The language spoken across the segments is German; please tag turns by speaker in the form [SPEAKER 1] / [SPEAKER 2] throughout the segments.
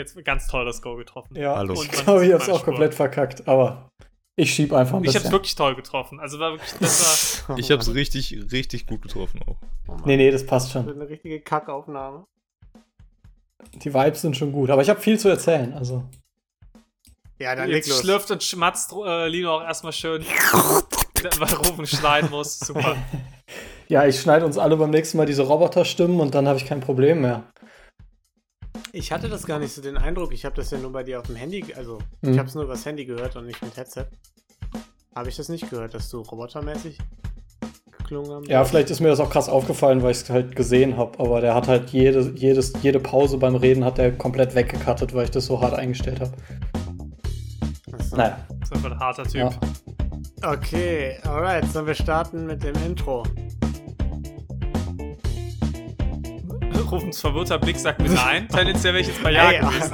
[SPEAKER 1] jetzt ganz toll das Go getroffen.
[SPEAKER 2] Ja,
[SPEAKER 3] Hallo.
[SPEAKER 2] ich glaube, ich habe es auch komplett verkackt, aber ich schieb einfach ein
[SPEAKER 1] Ich hab's
[SPEAKER 2] bisschen.
[SPEAKER 1] wirklich toll getroffen. Also war wirklich, das war,
[SPEAKER 3] Ich hab's richtig, richtig gut getroffen auch.
[SPEAKER 4] Oh.
[SPEAKER 2] Nee, nee, das passt
[SPEAKER 4] Das
[SPEAKER 2] schon.
[SPEAKER 4] wird eine richtige Kackaufnahme.
[SPEAKER 2] Die Vibes sind schon gut, aber ich habe viel zu erzählen, also.
[SPEAKER 4] Ja, dann
[SPEAKER 1] jetzt
[SPEAKER 4] leg los.
[SPEAKER 1] schlürft und schmatzt äh, Lino auch erstmal schön, weil Rufen schneiden muss. Super.
[SPEAKER 2] Ja, ich schneide uns alle beim nächsten Mal diese Roboterstimmen und dann habe ich kein Problem mehr.
[SPEAKER 4] Ich hatte das gar nicht so den Eindruck. Ich habe das ja nur bei dir auf dem Handy, also
[SPEAKER 2] Hm.
[SPEAKER 4] ich habe es nur übers Handy gehört und nicht mit Headset. Habe ich das nicht gehört, dass du robotermäßig geklungen haben?
[SPEAKER 2] Ja, vielleicht ist mir das auch krass aufgefallen, weil ich es halt gesehen habe, aber der hat halt jede, jedes, jede Pause beim Reden hat er komplett weggekattet, weil ich das so hart eingestellt habe.
[SPEAKER 4] Achso.
[SPEAKER 2] Naja,
[SPEAKER 1] Das ist einfach ein harter Typ.
[SPEAKER 2] ja.
[SPEAKER 4] Okay, alright, sollen wir starten mit dem Intro?
[SPEAKER 1] Rufens verwirrter Blick sagt mir nein. Tendenziell wäre ich jetzt bei Ja
[SPEAKER 4] Hey,
[SPEAKER 1] gewesen.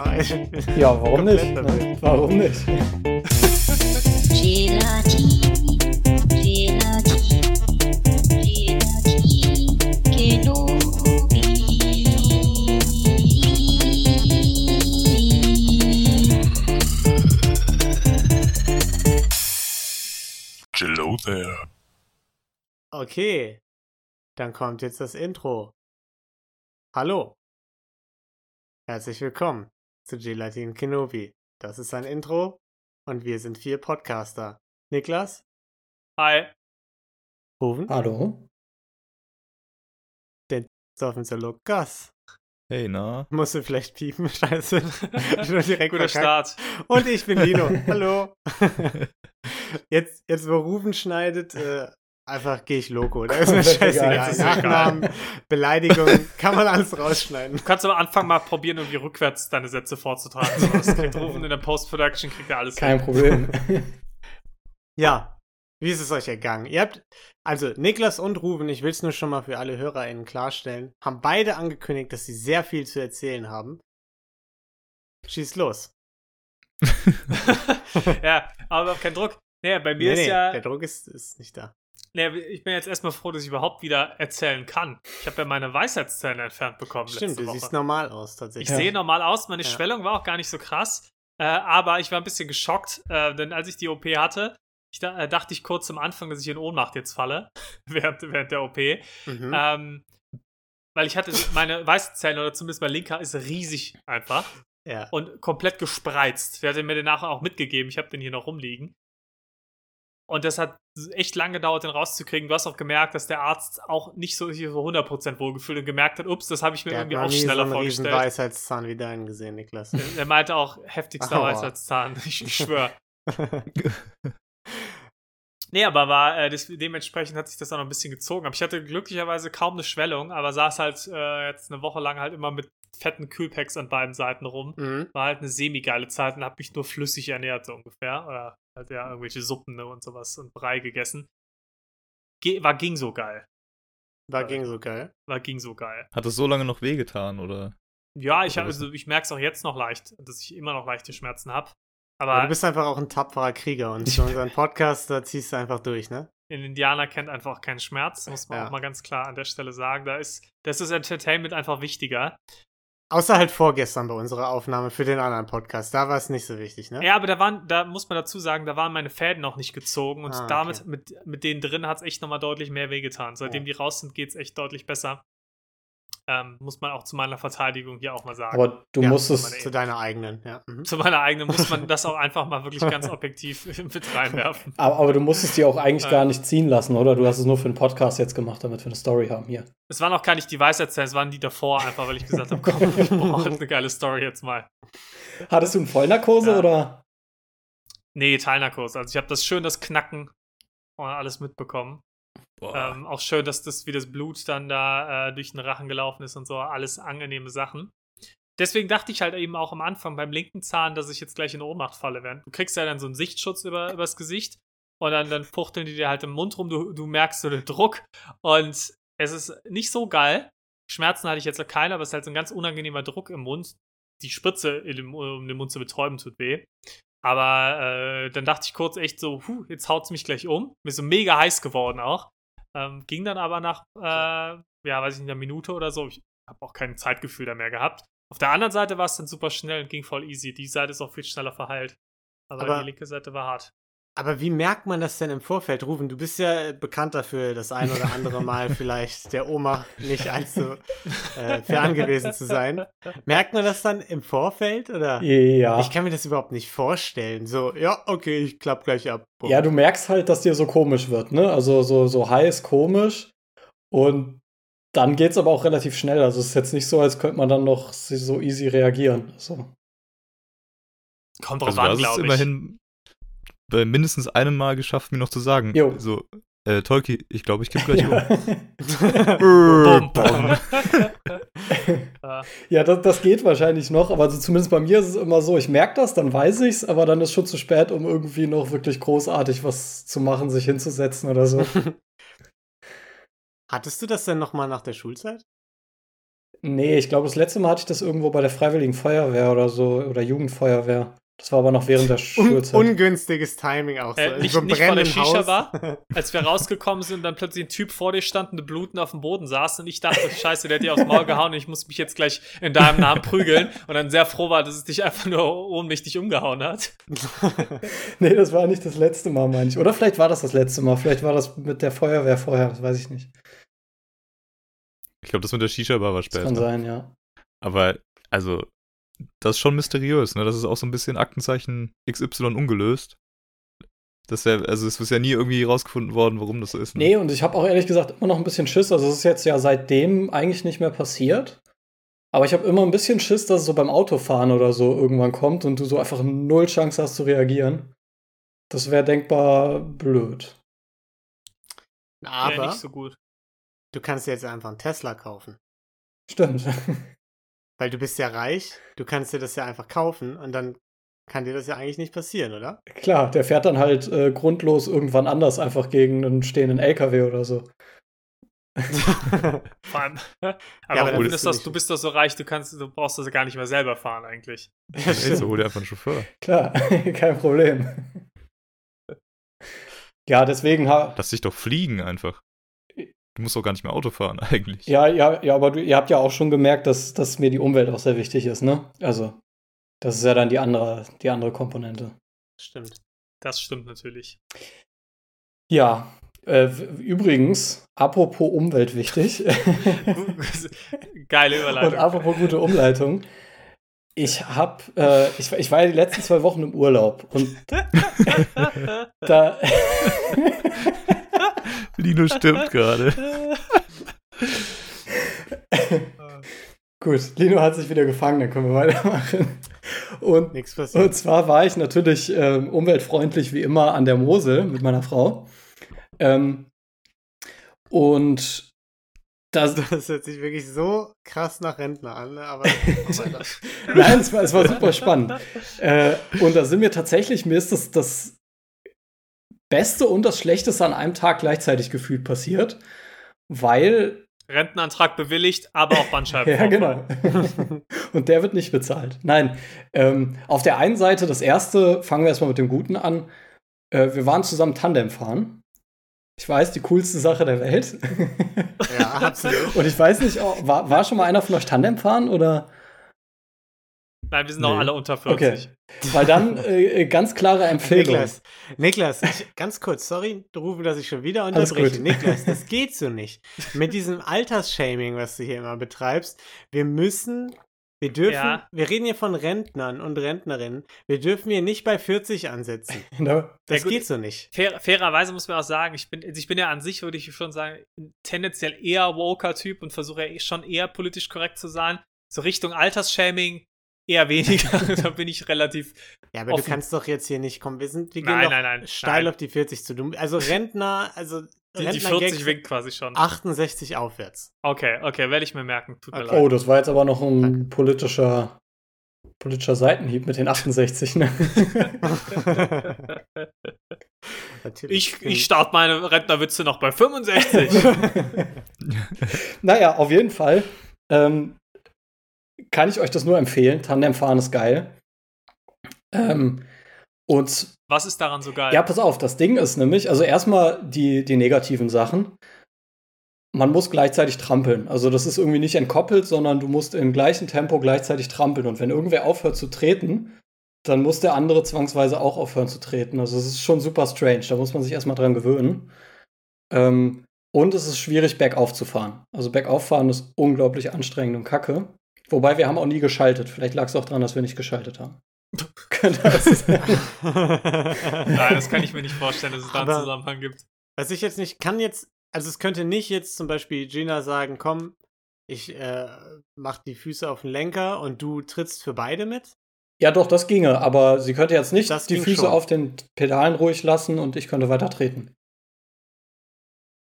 [SPEAKER 4] also,
[SPEAKER 2] ja, warum nicht? Ne? Warum nicht?
[SPEAKER 3] Hello there.
[SPEAKER 4] okay, dann kommt jetzt das Intro. Hallo. Herzlich willkommen zu Gelatin Kenobi. Das ist ein Intro und wir sind vier Podcaster. Niklas,
[SPEAKER 1] Hi.
[SPEAKER 4] Ruven,
[SPEAKER 2] Hallo?
[SPEAKER 4] Soffen Lukas.
[SPEAKER 3] Hey, na?
[SPEAKER 4] Musst du vielleicht piepen, scheiße. Ich bin direkt
[SPEAKER 1] Guter
[SPEAKER 4] verkackt.
[SPEAKER 1] Start.
[SPEAKER 4] Und ich bin Lino. Hallo. Jetzt, jetzt wo Rufen schneidet, äh, einfach gehe ich loco. Da ist mir scheißegal.
[SPEAKER 1] ist.
[SPEAKER 4] Nachnamen, Beleidigungen, kann man alles rausschneiden.
[SPEAKER 1] Du kannst am Anfang mal probieren, irgendwie rückwärts deine Sätze vorzutragen. So, Das kriegt Rufen in der Post-Production, kriegt er alles
[SPEAKER 2] Kein
[SPEAKER 1] hin.
[SPEAKER 2] Problem.
[SPEAKER 4] Ja, wie ist es euch ergangen? Ihr habt, also Niklas und Ruben, ich will es nur schon mal für alle HörerInnen klarstellen, haben beide angekündigt, dass sie sehr viel zu erzählen haben. Schieß los.
[SPEAKER 1] ja, aber kein Druck. Naja, bei mir
[SPEAKER 4] Nee,
[SPEAKER 1] ist
[SPEAKER 4] nee,
[SPEAKER 1] ja.
[SPEAKER 4] der Druck ist, ist nicht da.
[SPEAKER 1] Naja, ich bin jetzt erstmal froh, dass ich überhaupt wieder erzählen kann. Ich habe ja meine Weisheitszähne entfernt bekommen
[SPEAKER 4] Stimmt,
[SPEAKER 1] letzte
[SPEAKER 4] du
[SPEAKER 1] Woche.
[SPEAKER 4] siehst normal aus
[SPEAKER 1] Ich
[SPEAKER 4] tatsächlich.
[SPEAKER 2] Ja.
[SPEAKER 1] sehe normal aus, meine
[SPEAKER 4] Ja.
[SPEAKER 1] Schwellung war auch gar nicht so krass. Äh, aber ich war ein bisschen geschockt, äh, denn als ich die OP hatte, ich da, äh, dachte ich kurz am Anfang, dass ich in Ohnmacht jetzt falle, während, während der OP.
[SPEAKER 4] Mhm.
[SPEAKER 1] Ähm, weil ich hatte meine Weißzellen, oder zumindest mein linker, ist riesig einfach
[SPEAKER 4] ja.
[SPEAKER 1] und komplett gespreizt. Der hatte mir den nachher auch mitgegeben. Ich habe den hier noch rumliegen. Und das hat echt lange gedauert, den rauszukriegen. Du hast auch gemerkt, dass der Arzt auch nicht so hier so 100% wohlgefühlt und gemerkt hat, ups, das habe ich mir
[SPEAKER 4] Der
[SPEAKER 1] irgendwie auch
[SPEAKER 4] nie so
[SPEAKER 1] schneller
[SPEAKER 4] einen riesen
[SPEAKER 1] vorgestellt.
[SPEAKER 4] Weisheitszahn wie deinen gesehen, Niklas.
[SPEAKER 1] Er meinte auch heftigster. Weisheitszahn. Ich, ich schwöre. Nee, aber war äh, das, dementsprechend hat sich das auch noch ein bisschen gezogen. Aber ich hatte glücklicherweise kaum eine Schwellung, aber saß halt äh, jetzt eine Woche lang halt immer mit fetten Kühlpacks an beiden Seiten rum.
[SPEAKER 4] mhm.
[SPEAKER 1] War halt eine semi-geile Zeit und habe mich nur flüssig ernährt, so ungefähr. Oder halt ja irgendwelche Suppen ne, und sowas und Brei gegessen. Ge war ging so geil.
[SPEAKER 4] War ging so geil.
[SPEAKER 1] War ging so geil.
[SPEAKER 3] Hat es so lange noch wehgetan, oder?
[SPEAKER 1] Ja, ich, also, ich merke es auch jetzt noch leicht, dass ich immer noch leichte Schmerzen habe.
[SPEAKER 4] Aber
[SPEAKER 1] Aber
[SPEAKER 4] du bist einfach auch ein tapferer Krieger und für unseren Podcast, da ziehst du einfach durch, ne?
[SPEAKER 1] ein Indianer kennt einfach keinen Schmerz, muss man
[SPEAKER 4] Ja.
[SPEAKER 1] auch mal ganz klar an der Stelle sagen. Da ist, das ist Entertainment einfach wichtiger.
[SPEAKER 4] Außer halt vorgestern bei unserer Aufnahme für den anderen Podcast. Da war es nicht so wichtig, ne?
[SPEAKER 1] Ja, aber da waren, da muss man dazu sagen, da waren meine Fäden noch nicht gezogen und
[SPEAKER 4] Ah, okay.
[SPEAKER 1] damit, mit, mit denen drin hat es echt nochmal deutlich mehr wehgetan. Seitdem
[SPEAKER 4] Ja.
[SPEAKER 1] die raus sind, geht es echt deutlich besser. Ähm, muss man auch zu meiner Verteidigung hier auch mal sagen.
[SPEAKER 2] Aber du
[SPEAKER 4] Ja,
[SPEAKER 2] musstest,
[SPEAKER 4] Zu deiner eigenen, ja. Mhm.
[SPEAKER 1] zu meiner eigenen muss man das auch einfach mal wirklich ganz objektiv mit reinwerfen.
[SPEAKER 2] aber, aber du musstest die auch eigentlich gar nicht ziehen lassen, oder? Du hast es nur für den Podcast jetzt gemacht, damit wir eine Story haben hier.
[SPEAKER 1] Es waren auch gar nicht die Weisheitszähne, es waren die davor, einfach weil ich gesagt habe, komm, ich brauche eine geile Story jetzt mal.
[SPEAKER 2] Hattest du eine Vollnarkose
[SPEAKER 1] Ja.
[SPEAKER 2] oder?
[SPEAKER 1] Nee, Teilnarkose. Also ich habe das schön, das Knacken und alles mitbekommen. Ähm, auch schön, dass das, wie das Blut dann da äh, durch den Rachen gelaufen ist und so, alles angenehme Sachen. Deswegen dachte ich halt eben auch am Anfang beim linken Zahn, dass ich jetzt gleich in Ohnmacht falle. Während du kriegst ja dann so einen Sichtschutz über, übers Gesicht und dann, dann fuchteln die dir halt im Mund rum, du, du merkst so den Druck und es ist nicht so geil. Schmerzen hatte ich jetzt noch keine, aber es ist halt so ein ganz unangenehmer Druck im Mund. Die Spritze, um den Mund zu betäuben, tut weh. Aber äh, dann dachte ich kurz echt so, puh, jetzt haut es mich gleich um. Mir ist so mega heiß geworden auch. Ähm, ging dann aber nach, äh, ja, weiß ich nicht, einer Minute oder so. Ich habe auch kein Zeitgefühl da mehr gehabt. Auf der anderen Seite war es dann super schnell und ging voll easy. Die Seite ist auch viel schneller verheilt. Aber,
[SPEAKER 4] Aber-
[SPEAKER 1] die linke Seite war hart.
[SPEAKER 4] Aber wie merkt man das denn im Vorfeld, Rufen? Du bist ja bekannt dafür, das ein oder andere Mal vielleicht der Oma nicht allzu äh, fern gewesen zu sein. Merkt man das dann im Vorfeld oder?
[SPEAKER 2] Ja.
[SPEAKER 4] Ich kann mir das überhaupt nicht vorstellen. So, ja, okay, ich klapp gleich ab. Bumm.
[SPEAKER 2] Ja, du merkst halt, dass dir so komisch wird, ne? Also so, so heiß, komisch. Und dann geht's aber auch relativ schnell. Also es ist jetzt nicht so, als könnte man dann noch so easy reagieren. So.
[SPEAKER 1] Kommt drauf
[SPEAKER 3] Also du
[SPEAKER 1] an, glaube ich.
[SPEAKER 3] immerhin bei mindestens einem Mal geschafft, mir noch zu sagen.
[SPEAKER 2] Jo.
[SPEAKER 3] So, äh, Tolki, ich glaube, ich kipp gleich um.
[SPEAKER 2] Ja.
[SPEAKER 1] Äh,
[SPEAKER 2] ja das, das geht wahrscheinlich noch, aber so, zumindest bei mir ist es immer so, ich merke das, dann weiß ich's, aber dann ist schon zu spät, um irgendwie noch wirklich großartig was zu machen, sich hinzusetzen oder so.
[SPEAKER 4] Hattest du das denn nochmal nach der Schulzeit?
[SPEAKER 2] nee, ich glaube, das letzte Mal hatte ich das irgendwo bei der Freiwilligen Feuerwehr oder so, oder Jugendfeuerwehr. Das war aber noch während der
[SPEAKER 4] Un
[SPEAKER 2] Schulzeit.
[SPEAKER 4] ungünstiges Timing auch so.
[SPEAKER 1] Äh,
[SPEAKER 4] In
[SPEAKER 1] nicht-
[SPEAKER 4] so
[SPEAKER 1] nicht vor der Shisha
[SPEAKER 4] Haus.
[SPEAKER 1] war? als wir rausgekommen sind und dann plötzlich ein Typ vor dir stand und bluten auf dem Boden saß und ich dachte, scheiße, der hat dir aufs Maul gehauen und ich muss mich jetzt gleich in deinem Namen prügeln und dann sehr froh war, dass es dich einfach nur ohnmächtig umgehauen hat.
[SPEAKER 2] Nee, das war nicht das letzte Mal, meine ich. Oder vielleicht war das das letzte Mal. Vielleicht war das mit der Feuerwehr vorher, das weiß ich nicht.
[SPEAKER 3] Ich glaube, das mit der Shisha-Bar war
[SPEAKER 2] Das
[SPEAKER 3] später.
[SPEAKER 2] kann sein, ja.
[SPEAKER 3] Aber, also, das ist schon mysteriös, ne? Das ist auch so ein bisschen Aktenzeichen XY ungelöst. Das ist ja, also es ist ja nie irgendwie rausgefunden worden, warum das so ist. Ne?
[SPEAKER 2] Nee, und ich habe auch ehrlich gesagt immer noch ein bisschen Schiss. Also, es ist jetzt ja seitdem eigentlich nicht mehr passiert. Aber ich habe immer ein bisschen Schiss, dass es so beim Autofahren oder so irgendwann kommt und du so einfach null Chance hast zu reagieren. Das wäre denkbar blöd.
[SPEAKER 1] Ja,
[SPEAKER 4] Aber
[SPEAKER 1] nicht so gut.
[SPEAKER 4] du kannst jetzt einfach einen Tesla kaufen.
[SPEAKER 2] Stimmt.
[SPEAKER 4] Weil du bist ja reich, du kannst dir das ja einfach kaufen und dann kann dir das ja eigentlich nicht passieren, oder?
[SPEAKER 2] Klar, der fährt dann halt äh, grundlos irgendwann anders einfach gegen einen stehenden LKW oder so.
[SPEAKER 1] Vor allem, aber,
[SPEAKER 4] aber dann
[SPEAKER 1] Ruben,
[SPEAKER 4] bist
[SPEAKER 1] ist
[SPEAKER 4] du
[SPEAKER 1] das, du bist doch so reich, du kannst, du brauchst das gar nicht mehr selber fahren eigentlich.
[SPEAKER 2] Ja,
[SPEAKER 3] so hol dir einfach einen Chauffeur.
[SPEAKER 2] Klar, kein Problem. Ja, deswegen ha
[SPEAKER 3] Lass dich doch fliegen einfach. Du musst doch gar nicht mehr Auto fahren, eigentlich.
[SPEAKER 2] Ja, ja, ja, aber du, ihr habt ja auch schon gemerkt, dass, dass mir die Umwelt auch sehr wichtig ist, ne? Also, das ist ja dann die andere, die andere Komponente.
[SPEAKER 4] Stimmt.
[SPEAKER 1] Das stimmt natürlich.
[SPEAKER 2] Ja, äh, übrigens, apropos Umwelt wichtig
[SPEAKER 1] Geile
[SPEAKER 2] und
[SPEAKER 1] Überleitung.
[SPEAKER 2] apropos gute Umleitung. Ich hab, äh, ich, ich war ja die letzten zwei Wochen im Urlaub und da,
[SPEAKER 3] Lino stimmt gerade.
[SPEAKER 2] gut, Lino hat sich wieder gefangen, dann können wir weitermachen. Und
[SPEAKER 4] Nichts passiert.
[SPEAKER 2] Und zwar war ich natürlich ähm, umweltfreundlich wie immer an der Mosel mit meiner Frau. Ähm, und das,
[SPEAKER 4] Das hört sich wirklich so krass nach Rentner an, ne? aber
[SPEAKER 2] nein, es war, es war super spannend. Äh, und da sind mir tatsächlich, mir ist das, das Beste und das Schlechteste an einem Tag gleichzeitig gefühlt passiert, weil,
[SPEAKER 1] Rentenantrag bewilligt, aber auch Bandscheiben.
[SPEAKER 2] ja genau, und der wird nicht bezahlt. Nein, ähm, auf der einen Seite, das erste, fangen wir erstmal mit dem Guten an, äh, wir waren zusammen Tandem fahren. Ich weiß, die coolste Sache der Welt.
[SPEAKER 4] ja, absolut.
[SPEAKER 2] Und ich weiß nicht, oh, war, war schon mal einer von euch Tandem fahren oder?
[SPEAKER 1] Nein, wir sind auch
[SPEAKER 3] Nee.
[SPEAKER 1] alle unter 40.
[SPEAKER 2] Weil dann äh, ganz klare Empfehlung.
[SPEAKER 4] Niklas, Niklas, ich, ganz kurz, sorry, rufen, dass ich schon wieder unterbreche. Niklas, das geht so nicht. Mit diesem Altersshaming, was du hier immer betreibst, wir müssen, wir dürfen,
[SPEAKER 1] Ja.
[SPEAKER 4] wir reden hier von Rentnern und Rentnerinnen, wir dürfen hier nicht bei 40 ansetzen.
[SPEAKER 2] Ne?
[SPEAKER 4] Das
[SPEAKER 1] Ja,
[SPEAKER 4] geht so nicht.
[SPEAKER 1] Fair, fairerweise muss man auch sagen, ich bin, also ich bin ja an sich, würde ich schon sagen, ein tendenziell eher woker Typ und versuche ja eh schon eher politisch korrekt zu sein. So Richtung Altersshaming eher weniger. da bin ich relativ.
[SPEAKER 4] Ja, aber
[SPEAKER 1] Offen.
[SPEAKER 4] du kannst doch jetzt hier nicht kommen. Wir, sind, wir gehen
[SPEAKER 1] Nein, nein, nein,
[SPEAKER 4] steil
[SPEAKER 1] nein.
[SPEAKER 4] auf die 40 zu. Du, also Rentner, also
[SPEAKER 1] Die, die
[SPEAKER 4] Rentner-Gags
[SPEAKER 1] 40 winkt quasi schon.
[SPEAKER 4] 68 aufwärts.
[SPEAKER 1] Okay, okay, werde ich mir merken. Tut mir
[SPEAKER 4] Okay.
[SPEAKER 2] Oh,
[SPEAKER 1] leid.
[SPEAKER 2] das war jetzt aber noch ein
[SPEAKER 4] Danke.
[SPEAKER 2] politischer, politischer Seitenhieb mit den 68. Ne?
[SPEAKER 1] Ich, ich starte meine Rentnerwitze noch bei 65.
[SPEAKER 2] naja, auf jeden Fall ähm, kann ich euch das nur empfehlen. Tandemfahren ist geil. Ähm, und
[SPEAKER 1] Was ist daran so geil?
[SPEAKER 2] Ja, pass auf, das Ding ist nämlich, also erstmal die, die negativen Sachen. man muss gleichzeitig trampeln. Also das ist irgendwie nicht entkoppelt, sondern du musst im gleichen Tempo gleichzeitig trampeln. Und wenn irgendwer aufhört zu treten, dann muss der andere zwangsweise auch aufhören zu treten. Also es ist schon super strange. Da muss man sich erstmal dran gewöhnen. Ähm, und es ist schwierig, bergauf zu fahren. Also bergauf fahren ist unglaublich anstrengend und kacke. Wobei wir haben auch nie geschaltet. Vielleicht lag es auch daran, dass wir nicht geschaltet haben. Könnte das sein?
[SPEAKER 1] Nein, das kann ich mir nicht vorstellen, dass es da einen
[SPEAKER 4] Aber-
[SPEAKER 1] Zusammenhang gibt.
[SPEAKER 4] Was ich jetzt nicht kann jetzt, also es könnte nicht jetzt zum Beispiel Gina sagen, komm, ich äh, mach die Füße auf den Lenker und du trittst für beide mit.
[SPEAKER 2] Ja, doch, das ginge, aber sie könnte jetzt nicht
[SPEAKER 4] Das
[SPEAKER 2] die Füße
[SPEAKER 4] schon.
[SPEAKER 2] auf den Pedalen ruhig lassen und ich könnte weiter treten.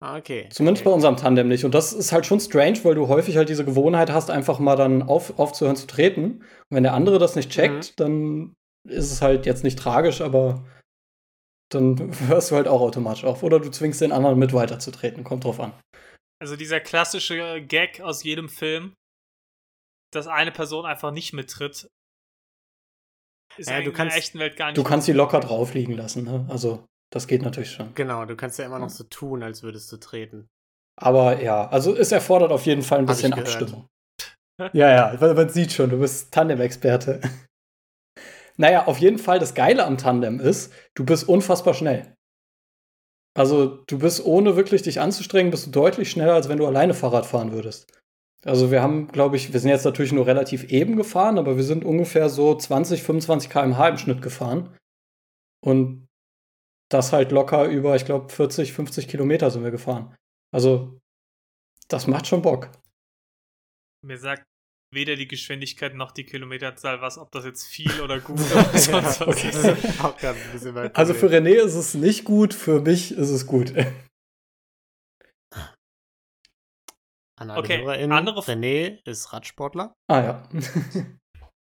[SPEAKER 4] Ah, okay.
[SPEAKER 2] Zumindest bei
[SPEAKER 4] okay.
[SPEAKER 2] unserem Tandem nicht. Und das ist halt schon strange, weil du häufig halt diese Gewohnheit hast, einfach mal dann auf, aufzuhören zu treten. Und wenn der andere das nicht checkt, dann ist es halt jetzt nicht tragisch, aber dann hörst du halt auch automatisch auf. Oder du zwingst den anderen mit weiterzutreten. Kommt drauf an.
[SPEAKER 1] Also dieser klassische Gag aus jedem Film, dass eine Person einfach nicht mittritt, ist
[SPEAKER 4] Ja, du
[SPEAKER 1] eigentlich in
[SPEAKER 4] kannst-
[SPEAKER 1] der echten Welt gar nicht
[SPEAKER 2] Du kannst sie locker drauf liegen lassen. Ne? Also, das geht natürlich schon.
[SPEAKER 4] Genau, du kannst ja immer noch so tun, als würdest du treten.
[SPEAKER 2] Aber ja, also es erfordert auf jeden Fall ein
[SPEAKER 4] Hab
[SPEAKER 2] bisschen. Abstimmung. Ja, ja, man, man sieht schon, du bist Tandem-Experte. Naja, auf jeden Fall, das Geile am Tandem ist, du bist unfassbar schnell. Also, du bist ohne wirklich dich anzustrengen, bist du deutlich schneller, als wenn du alleine Fahrrad fahren würdest. Also, wir haben, glaube ich, wir sind jetzt natürlich nur relativ eben gefahren, aber wir sind ungefähr so 20, 25 km/h im Schnitt gefahren. Und das halt locker über, ich glaube, 40, 50 Kilometer sind wir gefahren. Also, das macht schon Bock.
[SPEAKER 1] Mir sagt weder die Geschwindigkeit noch die Kilometerzahl was, ob das jetzt viel oder gut oder sonst was
[SPEAKER 2] okay.
[SPEAKER 1] ist.
[SPEAKER 4] Auch ein bisschen
[SPEAKER 2] Also für. René ist es nicht gut, für mich ist es gut.
[SPEAKER 4] An alle
[SPEAKER 1] Okay, andere-
[SPEAKER 4] René ist Radsportler.
[SPEAKER 2] ah ja.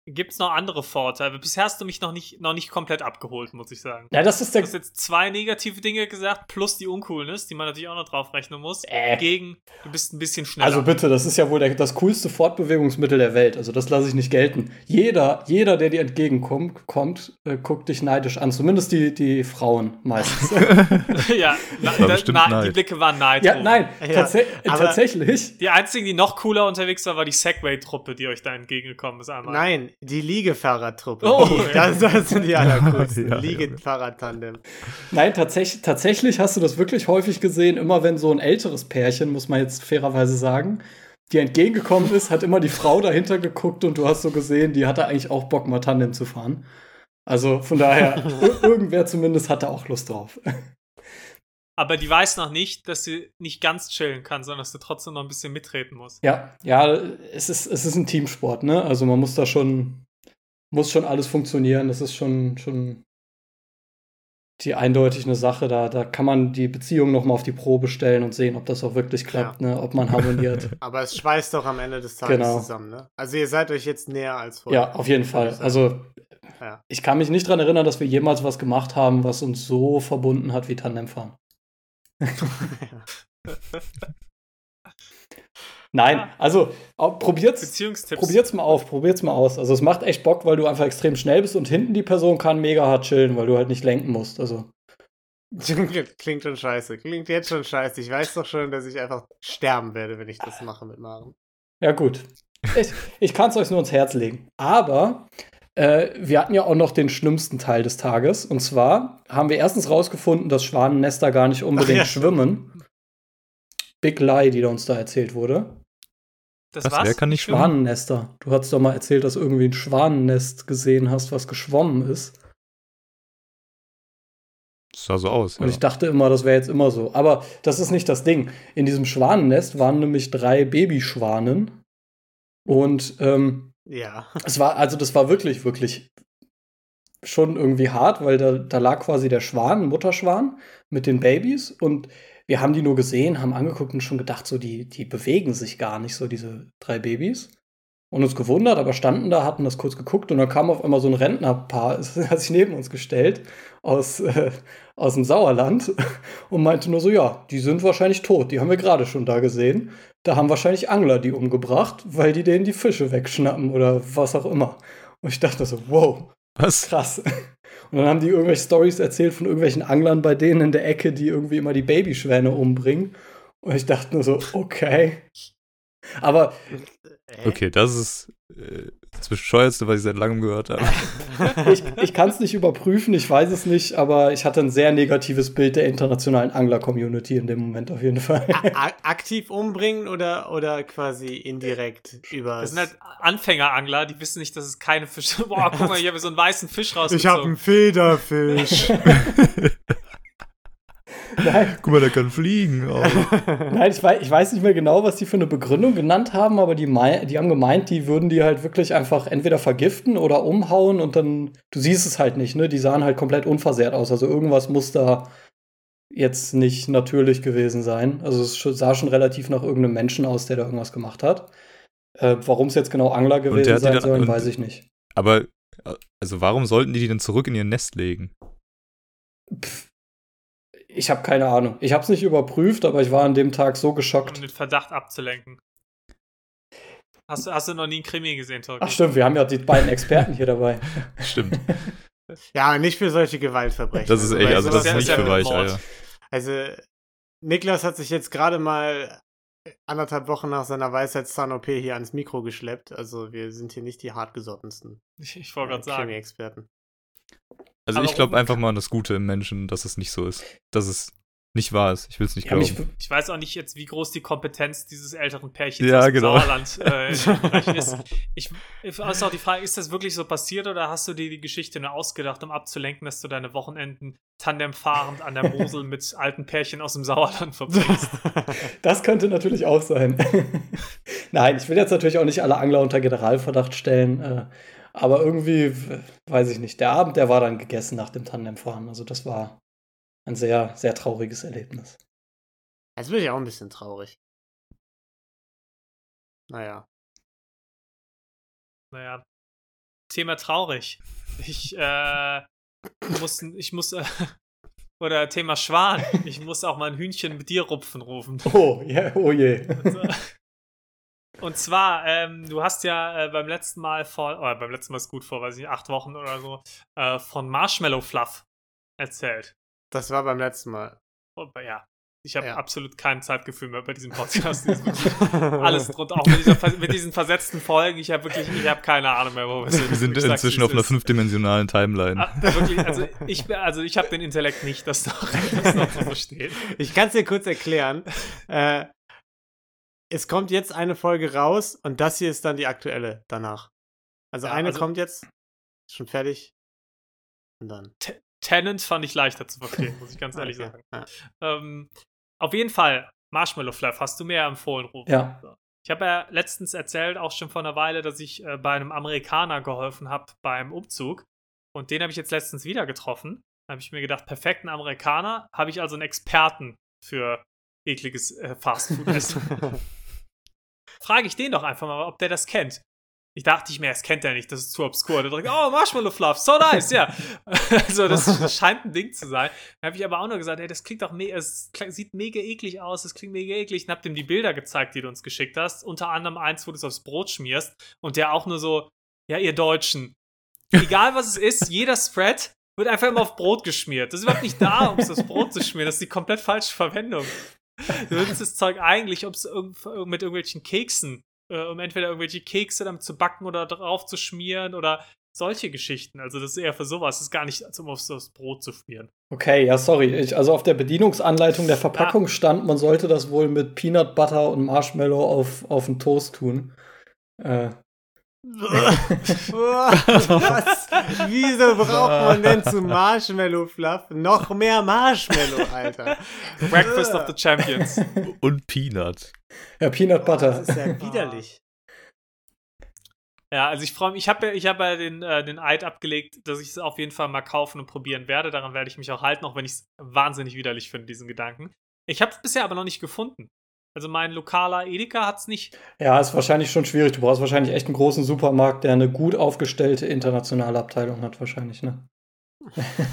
[SPEAKER 1] Gibt es noch andere Vorteile? Bisher hast du mich noch nicht, noch nicht komplett abgeholt, muss ich sagen.
[SPEAKER 2] ja, das ist
[SPEAKER 1] Du
[SPEAKER 2] der.
[SPEAKER 1] hast jetzt zwei negative Dinge gesagt, plus die Uncoolness, die man natürlich auch noch drauf rechnen muss.
[SPEAKER 2] Äh.
[SPEAKER 1] Gegen, du bist ein bisschen schneller.
[SPEAKER 2] Also bitte, das ist ja wohl der, das coolste Fortbewegungsmittel der Welt. Also das lasse ich nicht gelten. Jeder, jeder, der dir entgegenkommt, kommt, äh, guckt dich neidisch an. Zumindest die, die Frauen meistens.
[SPEAKER 1] ja, na, da, na, die. Blicke waren Neid.
[SPEAKER 2] ja, nein,
[SPEAKER 4] Ja,
[SPEAKER 2] tatsä
[SPEAKER 4] aber-
[SPEAKER 2] tatsächlich.
[SPEAKER 1] Die einzige, die noch cooler unterwegs war, war die Segway-Truppe, die euch da entgegengekommen ist einmal.
[SPEAKER 4] Nein, die Liegefahrradtruppe.
[SPEAKER 1] Oh.
[SPEAKER 4] die, das, das sind die allercoolsten.
[SPEAKER 3] Ja.
[SPEAKER 4] Liegefahrradtandem.
[SPEAKER 2] Nein, tatsächlich, tatsächlich hast du das wirklich häufig gesehen. Immer wenn so ein älteres Pärchen, muss man jetzt fairerweise sagen, dir entgegengekommen ist, hat immer die Frau dahinter geguckt und du hast so gesehen, die hatte eigentlich auch Bock, mal Tandem zu fahren. Also von daher, ir- irgendwer zumindest hatte auch Lust drauf.
[SPEAKER 1] Aber die weiß noch nicht, dass sie nicht ganz chillen kann, sondern dass du trotzdem noch ein bisschen mitreden musst.
[SPEAKER 2] Ja, ja, es ist, es ist ein Teamsport, ne? Also man muss da schon, muss schon alles funktionieren. Das ist schon, schon die eindeutig eine Sache. Da, da kann man die Beziehung noch mal auf die Probe stellen und sehen, ob das auch wirklich klappt, ne? Ob man harmoniert.
[SPEAKER 4] Aber es schweißt doch am Ende des Tages
[SPEAKER 2] Genau.
[SPEAKER 4] zusammen, ne? Also ihr seid euch jetzt näher als vorher.
[SPEAKER 2] ja, auf jeden Fall. Also
[SPEAKER 4] Ja.
[SPEAKER 2] ich kann mich nicht dran erinnern, dass wir jemals was gemacht haben, was uns so verbunden hat wie Tandemfahren. Nein, also probiert's. Probiert's mal auf, probiert's mal aus. Also es macht echt Bock, weil du einfach extrem schnell bist und hinten die Person kann mega hart chillen, weil du halt nicht lenken musst. Also
[SPEAKER 4] Klingt schon scheiße. Klingt jetzt schon scheiße. Ich weiß doch schon, dass ich einfach sterben werde, wenn ich das mache mit Maren.
[SPEAKER 2] ja gut. Ich, ich kann es euch nur ins Herz legen. Aber äh, wir hatten ja auch noch den schlimmsten Teil des Tages. Und zwar haben wir erstens rausgefunden, dass Schwanennester gar nicht unbedingt
[SPEAKER 4] ja.
[SPEAKER 2] schwimmen. Big Lie, die da uns da erzählt wurde.
[SPEAKER 1] das
[SPEAKER 3] Was?
[SPEAKER 1] war's?
[SPEAKER 3] Wer kann nicht schwimmen?
[SPEAKER 2] Schwanennester. Du hast doch mal erzählt, dass du irgendwie ein Schwanennest gesehen hast, was geschwommen ist.
[SPEAKER 3] Das sah so aus.
[SPEAKER 2] Und
[SPEAKER 3] Ja.
[SPEAKER 2] ich dachte immer, das wäre jetzt immer so. Aber das ist nicht das Ding. In diesem Schwanennest waren nämlich drei Babyschwanen. Und ähm,
[SPEAKER 4] Ja.
[SPEAKER 2] es war, also das war wirklich, wirklich schon irgendwie hart, weil da, da lag quasi der Schwan, Mutterschwan, mit den Babys. Und wir haben die nur gesehen, haben angeguckt und schon gedacht, so, die, die bewegen sich gar nicht, so diese drei Babys. Und uns gewundert, aber standen da, hatten das kurz geguckt und dann kam auf einmal so ein Rentnerpaar, hat sich neben uns gestellt, aus, äh, aus dem Sauerland und meinte nur so, ja, die sind wahrscheinlich tot, die haben wir gerade schon da gesehen. Da haben wahrscheinlich Angler die umgebracht, weil die denen die Fische wegschnappen oder was auch immer. Und ich dachte so, wow,
[SPEAKER 3] Was?
[SPEAKER 2] krass. Und dann haben die irgendwelche Stories erzählt von irgendwelchen Anglern bei denen in der Ecke, die irgendwie immer die Babyschwäne umbringen. Und ich dachte nur so, okay. Aber
[SPEAKER 4] Äh?
[SPEAKER 3] Okay, das ist äh, das Bescheuerste, was ich seit langem gehört habe.
[SPEAKER 2] ich, ich kann es nicht überprüfen, ich weiß es nicht, aber ich hatte ein sehr negatives Bild der internationalen Angler-Community in dem Moment auf jeden Fall.
[SPEAKER 4] A a- aktiv umbringen oder, oder quasi indirekt über.
[SPEAKER 1] Das sind halt Anfängerangler, die wissen nicht, dass es keine Fische. Boah, guck mal, ich habe so einen weißen Fisch rausgezogen.
[SPEAKER 4] ich habe einen Federfisch.
[SPEAKER 2] Nein,
[SPEAKER 3] Guck mal, der kann fliegen.
[SPEAKER 2] Nein ich, weiß, ich weiß nicht mehr genau, was die für eine Begründung genannt haben, aber die, die haben gemeint, die würden die halt wirklich einfach entweder vergiften oder umhauen und dann, du siehst es halt nicht, ne? Die sahen halt komplett unversehrt aus. Also irgendwas muss da jetzt nicht natürlich gewesen sein. Also es sah schon relativ nach irgendeinem Menschen aus, der da irgendwas gemacht hat. Äh, Warum es jetzt genau Angler gewesen sein sollen, weiß ich nicht.
[SPEAKER 3] Aber, äh, also warum sollten die die denn zurück in ihr Nest legen?
[SPEAKER 2] Pff, ich habe keine Ahnung. Ich habe es nicht überprüft, aber ich war an dem Tag so
[SPEAKER 1] um
[SPEAKER 2] geschockt.
[SPEAKER 1] den Verdacht abzulenken. Hast, du- hast du noch nie einen Krimi gesehen, Torki?
[SPEAKER 2] Ach stimmt, wir haben ja die beiden Experten hier dabei.
[SPEAKER 3] Stimmt.
[SPEAKER 4] ja, nicht für solche Gewaltverbrechen.
[SPEAKER 3] Das ist echt, also
[SPEAKER 1] sowas
[SPEAKER 3] das ist nicht für. Weicheier.
[SPEAKER 4] Also, Niklas hat sich jetzt gerade mal anderthalb Wochen nach seiner Weisheitszahn-OP hier ans Mikro geschleppt. Also, wir sind hier nicht die hartgesottensten
[SPEAKER 1] Ich, ich wollte gerade
[SPEAKER 4] äh,
[SPEAKER 1] sagen.
[SPEAKER 4] Krimi-Experten.
[SPEAKER 3] Also
[SPEAKER 1] Aber
[SPEAKER 3] ich glaube einfach mal an das Gute im Menschen, dass es nicht so ist. Dass es nicht wahr ist. Ich will es nicht
[SPEAKER 2] Ja,
[SPEAKER 3] glauben.
[SPEAKER 1] Ich weiß auch nicht jetzt, wie groß die Kompetenz dieses älteren Pärchens
[SPEAKER 3] Ja,
[SPEAKER 1] aus dem
[SPEAKER 3] genau.
[SPEAKER 1] Sauerland äh, ist. Ich, ist auch die Frage, ist das wirklich so passiert oder hast du dir die Geschichte nur ausgedacht, um abzulenken, dass du deine Wochenenden tandemfahrend an der Mosel mit alten Pärchen aus dem Sauerland verbringst?
[SPEAKER 2] das könnte natürlich auch sein. Nein, ich will jetzt natürlich auch nicht alle Angler unter Generalverdacht stellen. Äh, aber irgendwie, weiß ich nicht, der Abend, der war dann gegessen nach dem Tandemfahren. Also das war ein sehr, sehr trauriges Erlebnis.
[SPEAKER 4] Jetzt bin ich auch ein bisschen traurig. Naja.
[SPEAKER 1] Naja, Thema traurig. Ich, äh, muss, ich muss, äh, oder Thema Schwan. Ich muss auch mal ein Hühnchen mit dir rupfen rufen.
[SPEAKER 2] Oh, ja, oh je.
[SPEAKER 1] Also, Und zwar, ähm, du hast ja äh, beim letzten Mal vor, oder beim letzten Mal ist gut vor, weiß ich nicht, acht Wochen oder so, äh, von Marshmallow Fluff erzählt.
[SPEAKER 4] Das war beim letzten Mal.
[SPEAKER 1] Aber ja, ich habe
[SPEAKER 4] Ja.
[SPEAKER 1] absolut kein Zeitgefühl mehr bei diesem Podcast. Alles drunter, auch mit, dieser, mit diesen versetzten Folgen. Ich habe wirklich, ich habe keine Ahnung mehr, wo wir sind.
[SPEAKER 3] Wir sind
[SPEAKER 1] Ich
[SPEAKER 3] inzwischen auf einer fünfdimensionalen Timeline.
[SPEAKER 1] Ah, wirklich, also ich, also ich habe den Intellekt nicht, das noch, das noch zu verstehen.
[SPEAKER 4] Ich kann es dir kurz erklären. Äh, es kommt jetzt eine Folge raus und das hier ist dann die aktuelle danach. Also
[SPEAKER 1] Ja,
[SPEAKER 4] eine
[SPEAKER 1] also-
[SPEAKER 4] kommt jetzt, ist schon fertig. Und dann.
[SPEAKER 1] Tenant fand ich leichter zu verstehen, muss ich ganz ehrlich
[SPEAKER 4] Okay.
[SPEAKER 1] sagen.
[SPEAKER 4] Ja.
[SPEAKER 1] Ähm, auf jeden Fall, Marshmallow Fluff hast du mir ja empfohlen, Rufen.
[SPEAKER 2] Ja.
[SPEAKER 1] Ich habe ja letztens erzählt, auch schon vor einer Weile, dass ich äh, bei einem Amerikaner geholfen habe beim Umzug. Und den habe ich jetzt letztens wieder getroffen. Da habe ich mir gedacht, perfekten Amerikaner, habe ich also einen Experten für ekliges äh, Fastfood-Essen. Frage ich den doch einfach mal, ob der das kennt. Ich dachte ich mir, das kennt er nicht, das ist zu obskur. Der direkt, oh, Marshmallow Fluff, so nice, ja. also, das, das scheint ein Ding zu sein. Dann habe ich aber auch nur gesagt, ey, das klingt doch mega, es sieht mega eklig aus, es klingt mega eklig. Und hab dem die Bilder gezeigt, die du uns geschickt hast. Unter anderem eins, wo du es aufs Brot schmierst. Und der auch nur so, ja, ihr Deutschen. Egal was es ist, jeder Spread wird einfach immer auf Brot geschmiert. Das ist überhaupt nicht da, um es aufs Brot zu schmieren. Das ist die komplett falsche Verwendung. Du würdest das Zeug eigentlich um's irgend- mit irgendwelchen Keksen, äh, um entweder irgendwelche Kekse damit zu backen oder drauf zu schmieren oder solche Geschichten. Also das ist eher für sowas. Das ist gar nicht, um aufs, aufs Brot zu schmieren.
[SPEAKER 2] Okay, ja, sorry. Ich, also auf der Bedienungsanleitung der
[SPEAKER 1] Ah.
[SPEAKER 2] Verpackung stand, man sollte das wohl mit Peanut Butter und Marshmallow auf, auf den Toast tun. Äh,
[SPEAKER 4] Was? Wieso braucht man denn zu Marshmallow Fluff noch mehr Marshmallow, Alter?
[SPEAKER 1] Breakfast of the Champions.
[SPEAKER 3] Und Peanut.
[SPEAKER 2] ja, Peanut Butter.
[SPEAKER 4] Das ist ja widerlich.
[SPEAKER 1] Ja, also ich freue mich. Ich habe ja, ich hab ja den, äh, den Eid abgelegt, dass ich es auf jeden Fall mal kaufen und probieren werde. Daran werde ich mich auch halten, auch wenn ich es wahnsinnig widerlich finde, diesen Gedanken. Ich habe es bisher aber noch nicht gefunden. Also mein lokaler Edeka hat es nicht.
[SPEAKER 2] Ja, ist wahrscheinlich schon schwierig. Du brauchst wahrscheinlich echt einen großen Supermarkt, der eine gut aufgestellte internationale Abteilung hat, wahrscheinlich, ne?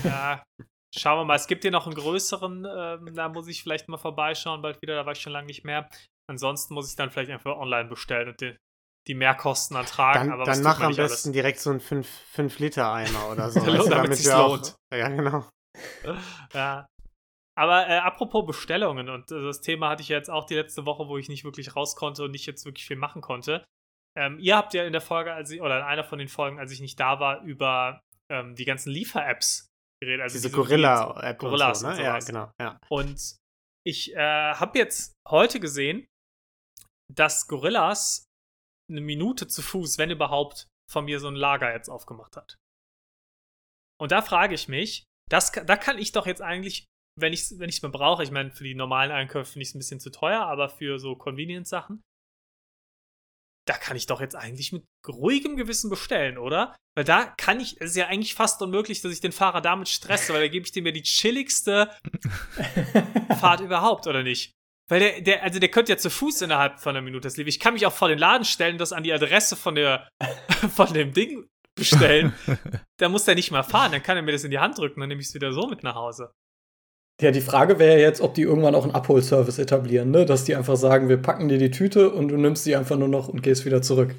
[SPEAKER 1] Ja, schauen wir mal. Es gibt hier noch einen größeren, ähm, da muss ich vielleicht mal vorbeischauen, bald wieder, da war ich schon lange nicht mehr. Ansonsten muss ich dann vielleicht einfach online bestellen und die, die Mehrkosten ertragen.
[SPEAKER 4] Dann,
[SPEAKER 1] aber
[SPEAKER 4] dann mach am besten direkt so einen 5-Liter-Eimer oder so.
[SPEAKER 1] Damit
[SPEAKER 4] du,
[SPEAKER 1] sich's
[SPEAKER 4] wir auch-
[SPEAKER 1] lohnt.
[SPEAKER 4] Ja, genau.
[SPEAKER 1] alles. Ja. Aber äh, apropos Bestellungen und äh, das Thema hatte ich ja jetzt auch die letzte Woche, wo ich nicht wirklich raus konnte und nicht jetzt wirklich viel machen konnte. Ähm, ihr habt ja in der Folge, als ich, oder in einer von den Folgen, als ich nicht da war, über ähm, die ganzen Liefer-Apps geredet. Also
[SPEAKER 4] Diese
[SPEAKER 1] die so-
[SPEAKER 4] Gorilla-App
[SPEAKER 1] Gorillas
[SPEAKER 4] so, ne? Ja, genau. Ja.
[SPEAKER 1] Und ich äh, habe jetzt heute gesehen, dass Gorillas eine Minute zu Fuß, wenn überhaupt, von mir so ein Lager jetzt aufgemacht hat. Und da frage ich mich, das, da kann ich doch jetzt eigentlich, wenn ich es wenn ich's mir brauche, ich meine, für die normalen Einkäufe finde ich es ein bisschen zu teuer, aber für so Convenience-Sachen, da kann ich doch jetzt eigentlich mit ruhigem Gewissen bestellen, oder? Weil da kann ich, es ist ja eigentlich fast unmöglich, dass ich den Fahrer damit stresse, weil da gebe ich dem ja die chilligste Fahrt überhaupt, oder nicht? Weil der, der, also der könnte ja zu Fuß innerhalb von einer Minute das liefern. Ich kann mich auch vor den Laden stellen, das an die Adresse von der, von dem Ding bestellen. da muss der nicht mal fahren, dann kann er mir das in die Hand drücken, dann nehme ich es wieder so mit nach Hause.
[SPEAKER 2] Ja, die Frage wäre jetzt, ob die irgendwann auch einen Abholservice etablieren, ne? Dass die einfach sagen, wir packen dir die Tüte und du nimmst sie einfach nur noch und gehst wieder zurück.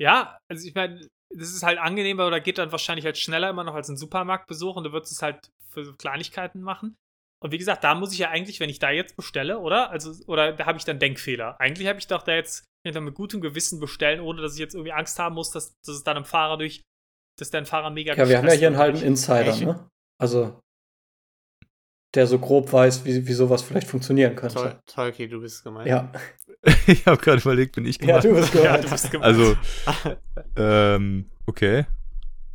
[SPEAKER 1] Ja, also ich meine, das ist halt angenehmer oder geht dann wahrscheinlich halt schneller immer noch als ein Supermarktbesuch und du würdest es halt für Kleinigkeiten machen. Und wie gesagt, da muss ich ja eigentlich, wenn ich da jetzt bestelle, oder? Also, oder da habe ich dann Denkfehler. Eigentlich habe ich doch da jetzt ich mit gutem Gewissen bestellen, ohne dass ich jetzt irgendwie Angst haben muss, dass, dass es dann im Fahrer durch, dass der Fahrer mega
[SPEAKER 2] Ja, wir haben ja hier einen halben Insider, ne? Also, der so grob weiß, wie, wie sowas vielleicht funktionieren könnte.
[SPEAKER 4] Tol Tolki, du bist gemeint.
[SPEAKER 2] Ja.
[SPEAKER 3] ich habe gerade überlegt, bin ich
[SPEAKER 2] ja,
[SPEAKER 3] gemeint?
[SPEAKER 2] du bist
[SPEAKER 1] Ja,
[SPEAKER 2] gemeint.
[SPEAKER 1] du bist gemeint.
[SPEAKER 3] also, ähm, okay.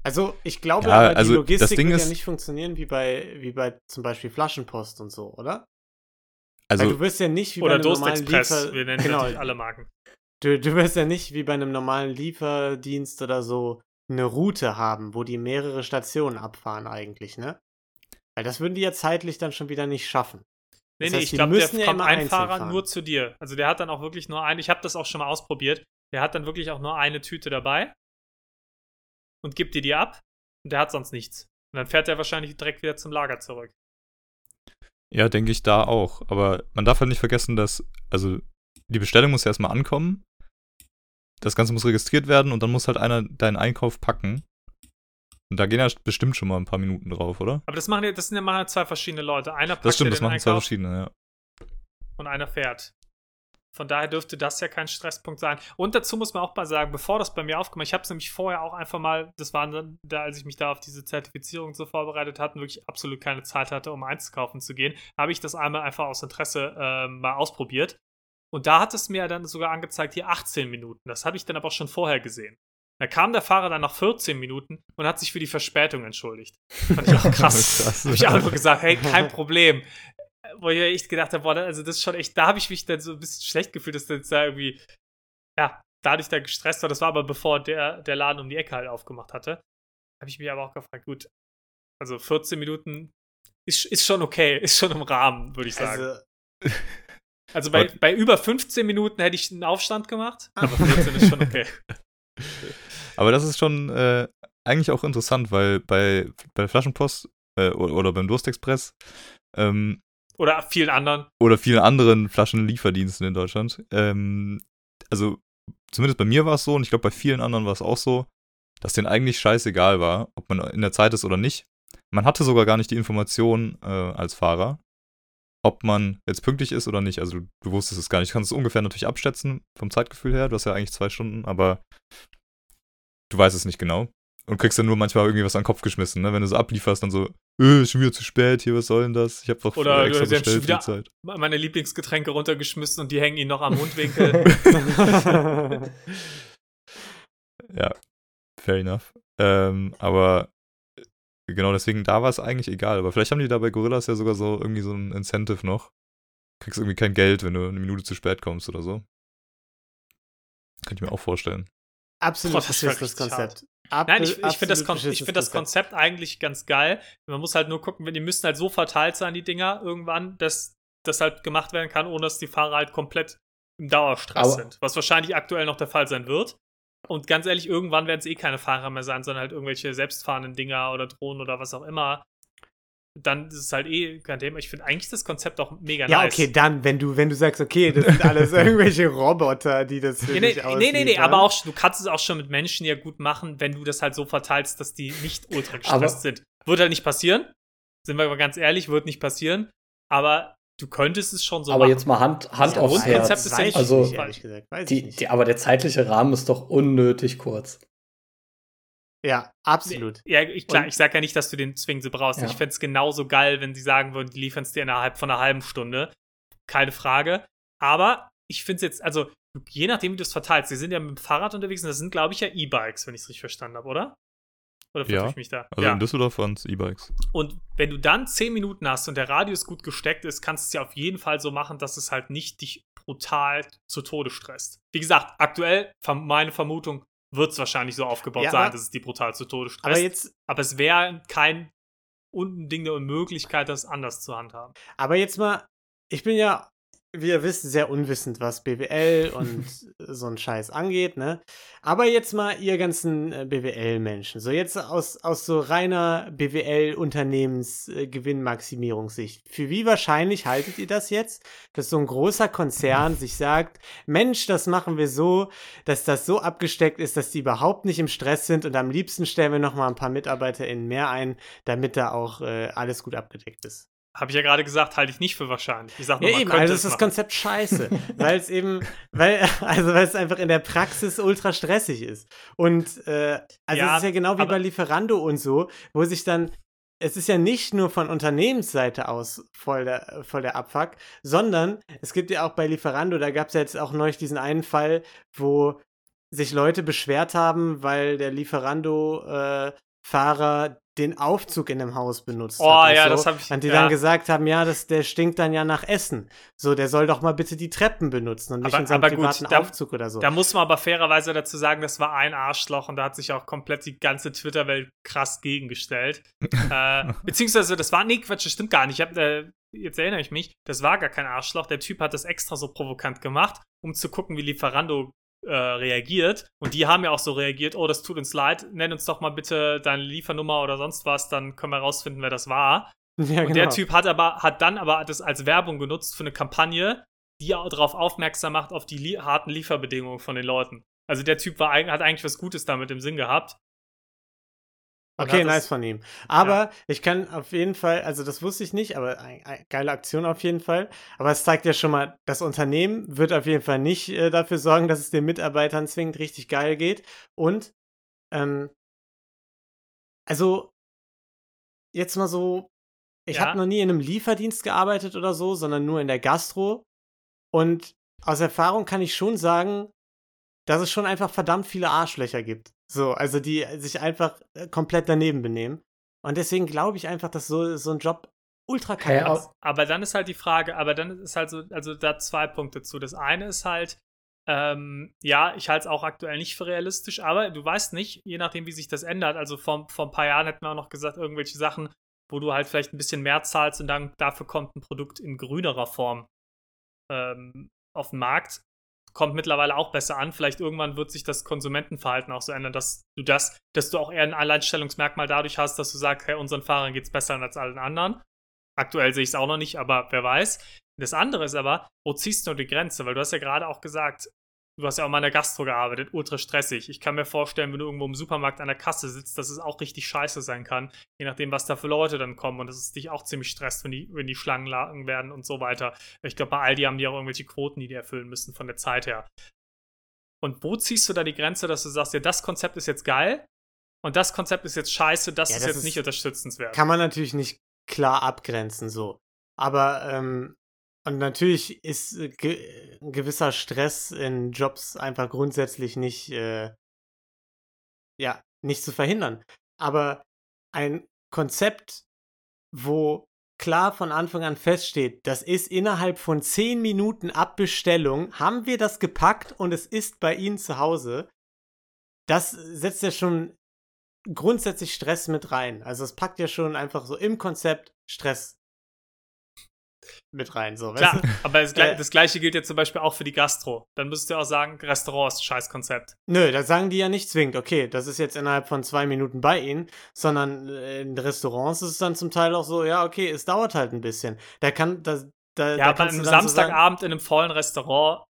[SPEAKER 4] Also, ich glaube,
[SPEAKER 3] Ja,
[SPEAKER 4] aber
[SPEAKER 3] also,
[SPEAKER 4] die
[SPEAKER 3] das
[SPEAKER 4] Logistik
[SPEAKER 3] Ding
[SPEAKER 4] wird ja
[SPEAKER 3] ist-
[SPEAKER 4] nicht funktionieren wie bei, wie bei zum Beispiel Flaschenpost und so, oder?
[SPEAKER 3] Also,
[SPEAKER 4] Weil du wirst ja nicht wie bei einem normalen
[SPEAKER 1] Durstexpress,
[SPEAKER 4] Liefer...
[SPEAKER 1] wir nennen
[SPEAKER 4] genau,
[SPEAKER 1] alle Marken.
[SPEAKER 4] du, du wirst ja nicht wie bei einem normalen Lieferdienst oder so eine Route haben, wo die mehrere Stationen abfahren eigentlich, ne? Weil das würden die ja zeitlich dann schon wieder nicht schaffen.
[SPEAKER 1] Nee,
[SPEAKER 4] Das
[SPEAKER 1] nee,
[SPEAKER 4] heißt,
[SPEAKER 1] ich
[SPEAKER 4] die
[SPEAKER 1] glaube,
[SPEAKER 4] müssen
[SPEAKER 1] der
[SPEAKER 4] ja
[SPEAKER 1] kommt ein Fahrer
[SPEAKER 4] fahren.
[SPEAKER 1] nur zu dir. Also der hat dann auch wirklich nur eine, ich habe das auch schon mal ausprobiert, der hat dann wirklich auch nur eine Tüte dabei und gibt dir die ab und der hat sonst nichts. Und dann fährt er wahrscheinlich direkt wieder zum Lager zurück.
[SPEAKER 3] ja, denke ich da auch. Aber man darf halt nicht vergessen, dass, also, die Bestellung muss ja erstmal ankommen. Das Ganze muss registriert werden und dann muss halt einer deinen Einkauf packen. Und da gehen ja bestimmt schon mal ein paar Minuten drauf, oder?
[SPEAKER 1] Aber das machen ja, das sind ja ja zwei verschiedene Leute. Einer packt
[SPEAKER 3] Das stimmt, das machen zwei
[SPEAKER 1] Einkauf
[SPEAKER 3] verschiedene, ja.
[SPEAKER 1] und einer fährt. Von daher dürfte das ja kein Stresspunkt sein. Und dazu muss man auch mal sagen, bevor das bei mir aufgemacht, ich habe es nämlich vorher auch einfach mal, das war dann, da, als ich mich da auf diese Zertifizierung so vorbereitet hatte und wirklich absolut keine Zeit hatte, um einzukaufen zu gehen, habe ich das einmal einfach aus Interesse ähm, mal ausprobiert. Und da hat es mir dann sogar angezeigt, hier 18 Minuten. Das habe ich dann aber auch schon vorher gesehen. Da kam der Fahrer dann nach 14 Minuten und hat sich für die Verspätung entschuldigt. Fand ich auch krass.
[SPEAKER 3] Krass.
[SPEAKER 1] habe ich auch nur gesagt, hey, kein Problem. Wo ich echt gedacht habe, boah, also das ist schon echt, da habe ich mich dann so ein bisschen schlecht gefühlt, dass das da irgendwie, ja, dadurch da gestresst war. Das war aber bevor der, der Laden um die Ecke halt aufgemacht hatte. Habe ich mich aber auch gefragt, gut, also 14 Minuten ist, ist schon okay, ist schon im Rahmen, würde ich sagen.
[SPEAKER 4] Also,
[SPEAKER 1] Also, bei, bei über 15 Minuten hätte ich einen Aufstand gemacht, aber 14 ist schon okay.
[SPEAKER 3] Aber das ist schon äh, eigentlich auch interessant, weil bei, bei Flaschenpost äh, oder, oder beim Durstexpress ähm,
[SPEAKER 1] Oder vielen anderen.
[SPEAKER 3] oder vielen anderen Flaschenlieferdiensten in Deutschland, ähm, also zumindest bei mir war es so und ich glaube bei vielen anderen war es auch so, dass denen eigentlich scheißegal war, ob man in der Zeit ist oder nicht. Man hatte sogar gar nicht die Information äh, als Fahrer, ob man jetzt pünktlich ist oder nicht. Also du, wusstest es gar nicht. Du kannst es ungefähr natürlich abschätzen vom Zeitgefühl her. Du hast ja eigentlich zwei Stunden, aber du weißt es nicht genau. Und kriegst dann nur manchmal irgendwie was an den Kopf geschmissen, ne? Wenn du so ablieferst, dann so, äh, ist schon wieder zu spät, hier, was soll denn das? Ich hab doch
[SPEAKER 1] Oder
[SPEAKER 3] extra
[SPEAKER 1] sie haben schon wieder-
[SPEAKER 3] Zeit.
[SPEAKER 1] Meine Lieblingsgetränke runtergeschmissen und die hängen ihnen noch am Mundwinkel.
[SPEAKER 3] Ja, fair enough. Ähm, aber genau deswegen, da war es eigentlich egal. Aber vielleicht haben die da bei Gorillas ja sogar so irgendwie so ein Incentive noch. Kriegst irgendwie kein Geld, wenn du eine Minute zu spät kommst oder so. Könnte ich mir auch vorstellen.
[SPEAKER 4] absolut
[SPEAKER 1] das
[SPEAKER 4] beschissenes Konzept.
[SPEAKER 1] Nein, ich, ich finde das, Kon find das Konzept eigentlich ganz geil. Man muss halt nur gucken, wenn die müssen halt so verteilt sein, die Dinger, irgendwann, dass das halt gemacht werden kann, ohne dass die Fahrer halt komplett im Dauerstress
[SPEAKER 2] Aber-
[SPEAKER 1] sind. Was wahrscheinlich aktuell noch der Fall sein wird. Und ganz ehrlich, irgendwann werden es eh keine Fahrer mehr sein, sondern halt irgendwelche selbstfahrenden Dinger oder Drohnen oder was auch immer. Dann ist es halt eh kein Thema. Ich finde eigentlich das Konzept auch mega
[SPEAKER 4] Ja,
[SPEAKER 1] nice.
[SPEAKER 4] okay, dann, wenn du, wenn du sagst, okay, das sind alles irgendwelche Roboter, die das für
[SPEAKER 1] Ja, nee,
[SPEAKER 4] dich
[SPEAKER 1] nee, nee, nee,
[SPEAKER 4] ausliefern.
[SPEAKER 1] aber auch, du kannst es auch schon mit Menschen ja gut machen, wenn du das halt so verteilst, dass die nicht ultra
[SPEAKER 2] Aber-
[SPEAKER 1] gestresst sind. Wird halt nicht passieren. Sind wir aber ganz ehrlich, wird nicht passieren. Aber du könntest es schon so
[SPEAKER 2] aber
[SPEAKER 1] machen.
[SPEAKER 2] jetzt mal Hand, Hand
[SPEAKER 1] Das
[SPEAKER 2] aufs
[SPEAKER 1] Grundkonzept
[SPEAKER 2] Herz.
[SPEAKER 1] ist ja nicht-
[SPEAKER 4] ich
[SPEAKER 2] Also,
[SPEAKER 4] nicht, ehrlich gesagt. Weiß ich
[SPEAKER 2] Die,
[SPEAKER 4] nicht.
[SPEAKER 2] die, aber der zeitliche Rahmen ist doch unnötig kurz.
[SPEAKER 4] ja, absolut.
[SPEAKER 1] Ja, ich, klar,
[SPEAKER 4] Und-
[SPEAKER 1] ich sag ja nicht, dass du den zwingend so brauchst.
[SPEAKER 2] Ja.
[SPEAKER 1] Ich fände es genauso geil, wenn die sagen würden, die liefern es dir innerhalb von einer halben Stunde. Keine Frage. Aber ich finde es jetzt, also je nachdem, wie du es verteilst, die sind ja mit dem Fahrrad unterwegs und das sind, glaube ich, ja E-Bikes, wenn ich es richtig verstanden habe, oder? Oder vertue
[SPEAKER 3] Ja.
[SPEAKER 1] ich mich da?
[SPEAKER 3] Also
[SPEAKER 1] ja.
[SPEAKER 3] in Düsseldorf waren es E-Bikes.
[SPEAKER 1] Und wenn du dann 10 Minuten hast und der Radius gut gesteckt ist, kannst du es ja auf jeden Fall so machen, dass es halt nicht dich brutal zu Tode stresst. Wie gesagt, aktuell, meine Vermutung, wird es wahrscheinlich so aufgebaut
[SPEAKER 4] Ja,
[SPEAKER 1] sein, dass es die brutal zu Tode stresst.
[SPEAKER 4] Aber jetzt,
[SPEAKER 1] Aber es wäre kein Unding der Unmöglichkeit, das anders zu handhaben.
[SPEAKER 4] aber jetzt mal, ich bin ja, wie ihr wisst, sehr unwissend, was BWL und so ein Scheiß angeht, ne? Aber jetzt mal ihr ganzen äh, BWL-Menschen, so jetzt aus, aus so reiner BWL-Unternehmens-Gewinnmaximierungssicht. Für wie wahrscheinlich haltet ihr das jetzt, dass so ein großer Konzern sich sagt, Mensch, das machen wir so, dass das so abgesteckt ist, dass die überhaupt nicht im Stress sind und am liebsten stellen wir noch mal ein paar MitarbeiterInnen mehr ein, damit da auch äh, alles gut abgedeckt ist.
[SPEAKER 1] Habe ich ja gerade gesagt, halte ich nicht für wahrscheinlich. Ich sag
[SPEAKER 4] Ja,
[SPEAKER 1] nur, man
[SPEAKER 4] eben, also
[SPEAKER 1] es
[SPEAKER 4] ist das
[SPEAKER 1] machen.
[SPEAKER 4] Konzept scheiße, weil es eben, weil, also weil es einfach in der Praxis ultra stressig ist. Und äh, also
[SPEAKER 1] Ja,
[SPEAKER 4] es ist ja genau wie bei Lieferando und so, wo sich dann, es ist ja nicht nur von Unternehmensseite aus voll der, voll der Abfuck, sondern es gibt ja auch bei Lieferando, da gab es ja jetzt auch neulich diesen einen Fall, wo sich Leute beschwert haben, weil der Lieferando-Fahrer den Aufzug in dem Haus benutzt
[SPEAKER 1] Oh,
[SPEAKER 4] hat. und
[SPEAKER 1] ja,
[SPEAKER 4] so.
[SPEAKER 1] das hab ich-
[SPEAKER 4] Und die
[SPEAKER 1] ja.
[SPEAKER 4] dann gesagt haben, ja, das, der stinkt dann ja nach Essen. So, der soll doch mal bitte die Treppen benutzen und nicht
[SPEAKER 1] Aber-
[SPEAKER 4] in seinem
[SPEAKER 1] aber gut,
[SPEAKER 4] privaten
[SPEAKER 1] da-
[SPEAKER 4] Aufzug oder so.
[SPEAKER 1] Da muss man aber fairerweise dazu sagen, das war ein Arschloch und da hat sich auch komplett die ganze Twitter-Welt krass gegengestellt. äh, beziehungsweise, das war, nee, Quatsch, das stimmt gar nicht. Ich hab, äh, jetzt erinnere ich mich, das war gar kein Arschloch. Der Typ hat das extra so provokant gemacht, um zu gucken, wie Lieferando äh, reagiert. Und die haben ja auch so reagiert, oh, das tut uns leid, nenn uns doch mal bitte deine Liefernummer oder sonst was, dann können wir rausfinden, wer das war.
[SPEAKER 4] ja,
[SPEAKER 1] Und der Typ hat aber, hat dann aber das als Werbung genutzt für eine Kampagne, die darauf aufmerksam macht, auf die lie harten Lieferbedingungen von den Leuten. Also der Typ war, hat eigentlich was Gutes damit im Sinn gehabt.
[SPEAKER 4] Okay, nice von ihm. Aber ich kann auf jeden Fall, also das wusste ich nicht, aber ein, ein, geile Aktion auf jeden Fall. Aber es zeigt ja schon mal, das Unternehmen wird auf jeden Fall nicht äh, dafür sorgen, dass es den Mitarbeitern zwingend richtig geil geht. Und, ähm, also, jetzt mal so, ich
[SPEAKER 1] Ja.
[SPEAKER 4] habe noch nie in einem Lieferdienst gearbeitet oder so, sondern nur in der Gastro. Und aus Erfahrung kann ich schon sagen, dass es schon einfach verdammt viele Arschlöcher gibt. So, also die sich einfach äh, komplett daneben benehmen. Und deswegen glaube ich einfach, dass so, so ein Job ultra kacke ist.
[SPEAKER 1] Aber dann ist halt die Frage, aber dann ist halt so, also da zwei Punkte zu. Das eine ist halt, ähm, ja, ich halte es auch aktuell nicht für realistisch, aber du weißt nicht, je nachdem, wie sich das ändert. Also vor, vor ein paar Jahren hätten wir auch noch gesagt, irgendwelche Sachen, wo du halt vielleicht ein bisschen mehr zahlst und dann dafür kommt ein Produkt in grünerer Form ähm, auf den Markt. Kommt mittlerweile auch besser an. Vielleicht irgendwann wird sich das Konsumentenverhalten auch so ändern, dass du das, dass du auch eher ein Alleinstellungsmerkmal dadurch hast, dass du sagst, hey, unseren Fahrern geht es besser als allen anderen. Aktuell sehe ich es auch noch nicht, aber wer weiß. Das andere ist aber, wo ziehst du die Grenze? Weil du hast ja gerade auch gesagt, du hast ja auch mal in der Gastro gearbeitet, ultra stressig. Ich kann mir vorstellen, wenn du irgendwo im Supermarkt an der Kasse sitzt, dass es auch richtig scheiße sein kann, je nachdem, was da für Leute dann kommen und dass es dich auch ziemlich stresst, wenn die, wenn die Schlangen lang werden und so weiter. Ich glaube, bei Aldi haben die auch irgendwelche Quoten, die die erfüllen müssen von der Zeit her. Und wo ziehst du da die Grenze, dass du sagst, ja, das Konzept ist jetzt geil und das Konzept ist jetzt scheiße, das
[SPEAKER 4] Ja,
[SPEAKER 1] ist
[SPEAKER 4] das
[SPEAKER 1] jetzt
[SPEAKER 4] ist-
[SPEAKER 1] nicht unterstützenswert.
[SPEAKER 4] Kann man natürlich nicht klar abgrenzen, so. Aber, ähm, und natürlich ist äh, ge ein gewisser Stress in Jobs einfach grundsätzlich nicht, äh, ja, nicht zu verhindern. Aber ein Konzept, wo klar von Anfang an feststeht, das ist innerhalb von 10 Minuten ab Bestellung, haben wir das gepackt und es ist bei Ihnen zu Hause, das setzt ja schon grundsätzlich Stress mit rein. Also es packt ja schon einfach so im Konzept Stress mit rein. So,
[SPEAKER 1] Klar,
[SPEAKER 4] weißt du?
[SPEAKER 1] aber das,
[SPEAKER 4] Äh,
[SPEAKER 1] das gleiche gilt ja zum Beispiel auch für die Gastro. Dann müsstest du auch sagen, Restaurant ist ein scheiß Konzept.
[SPEAKER 4] Nö, da sagen die ja nicht zwingend, okay, das ist jetzt innerhalb von zwei Minuten bei ihnen, sondern äh, in Restaurants ist es dann zum Teil auch so, ja, okay, es dauert halt ein bisschen. Da kann, da, da,
[SPEAKER 1] Ja,
[SPEAKER 4] da
[SPEAKER 1] aber
[SPEAKER 4] du dann so
[SPEAKER 1] Samstagabend in einem vollen Restaurant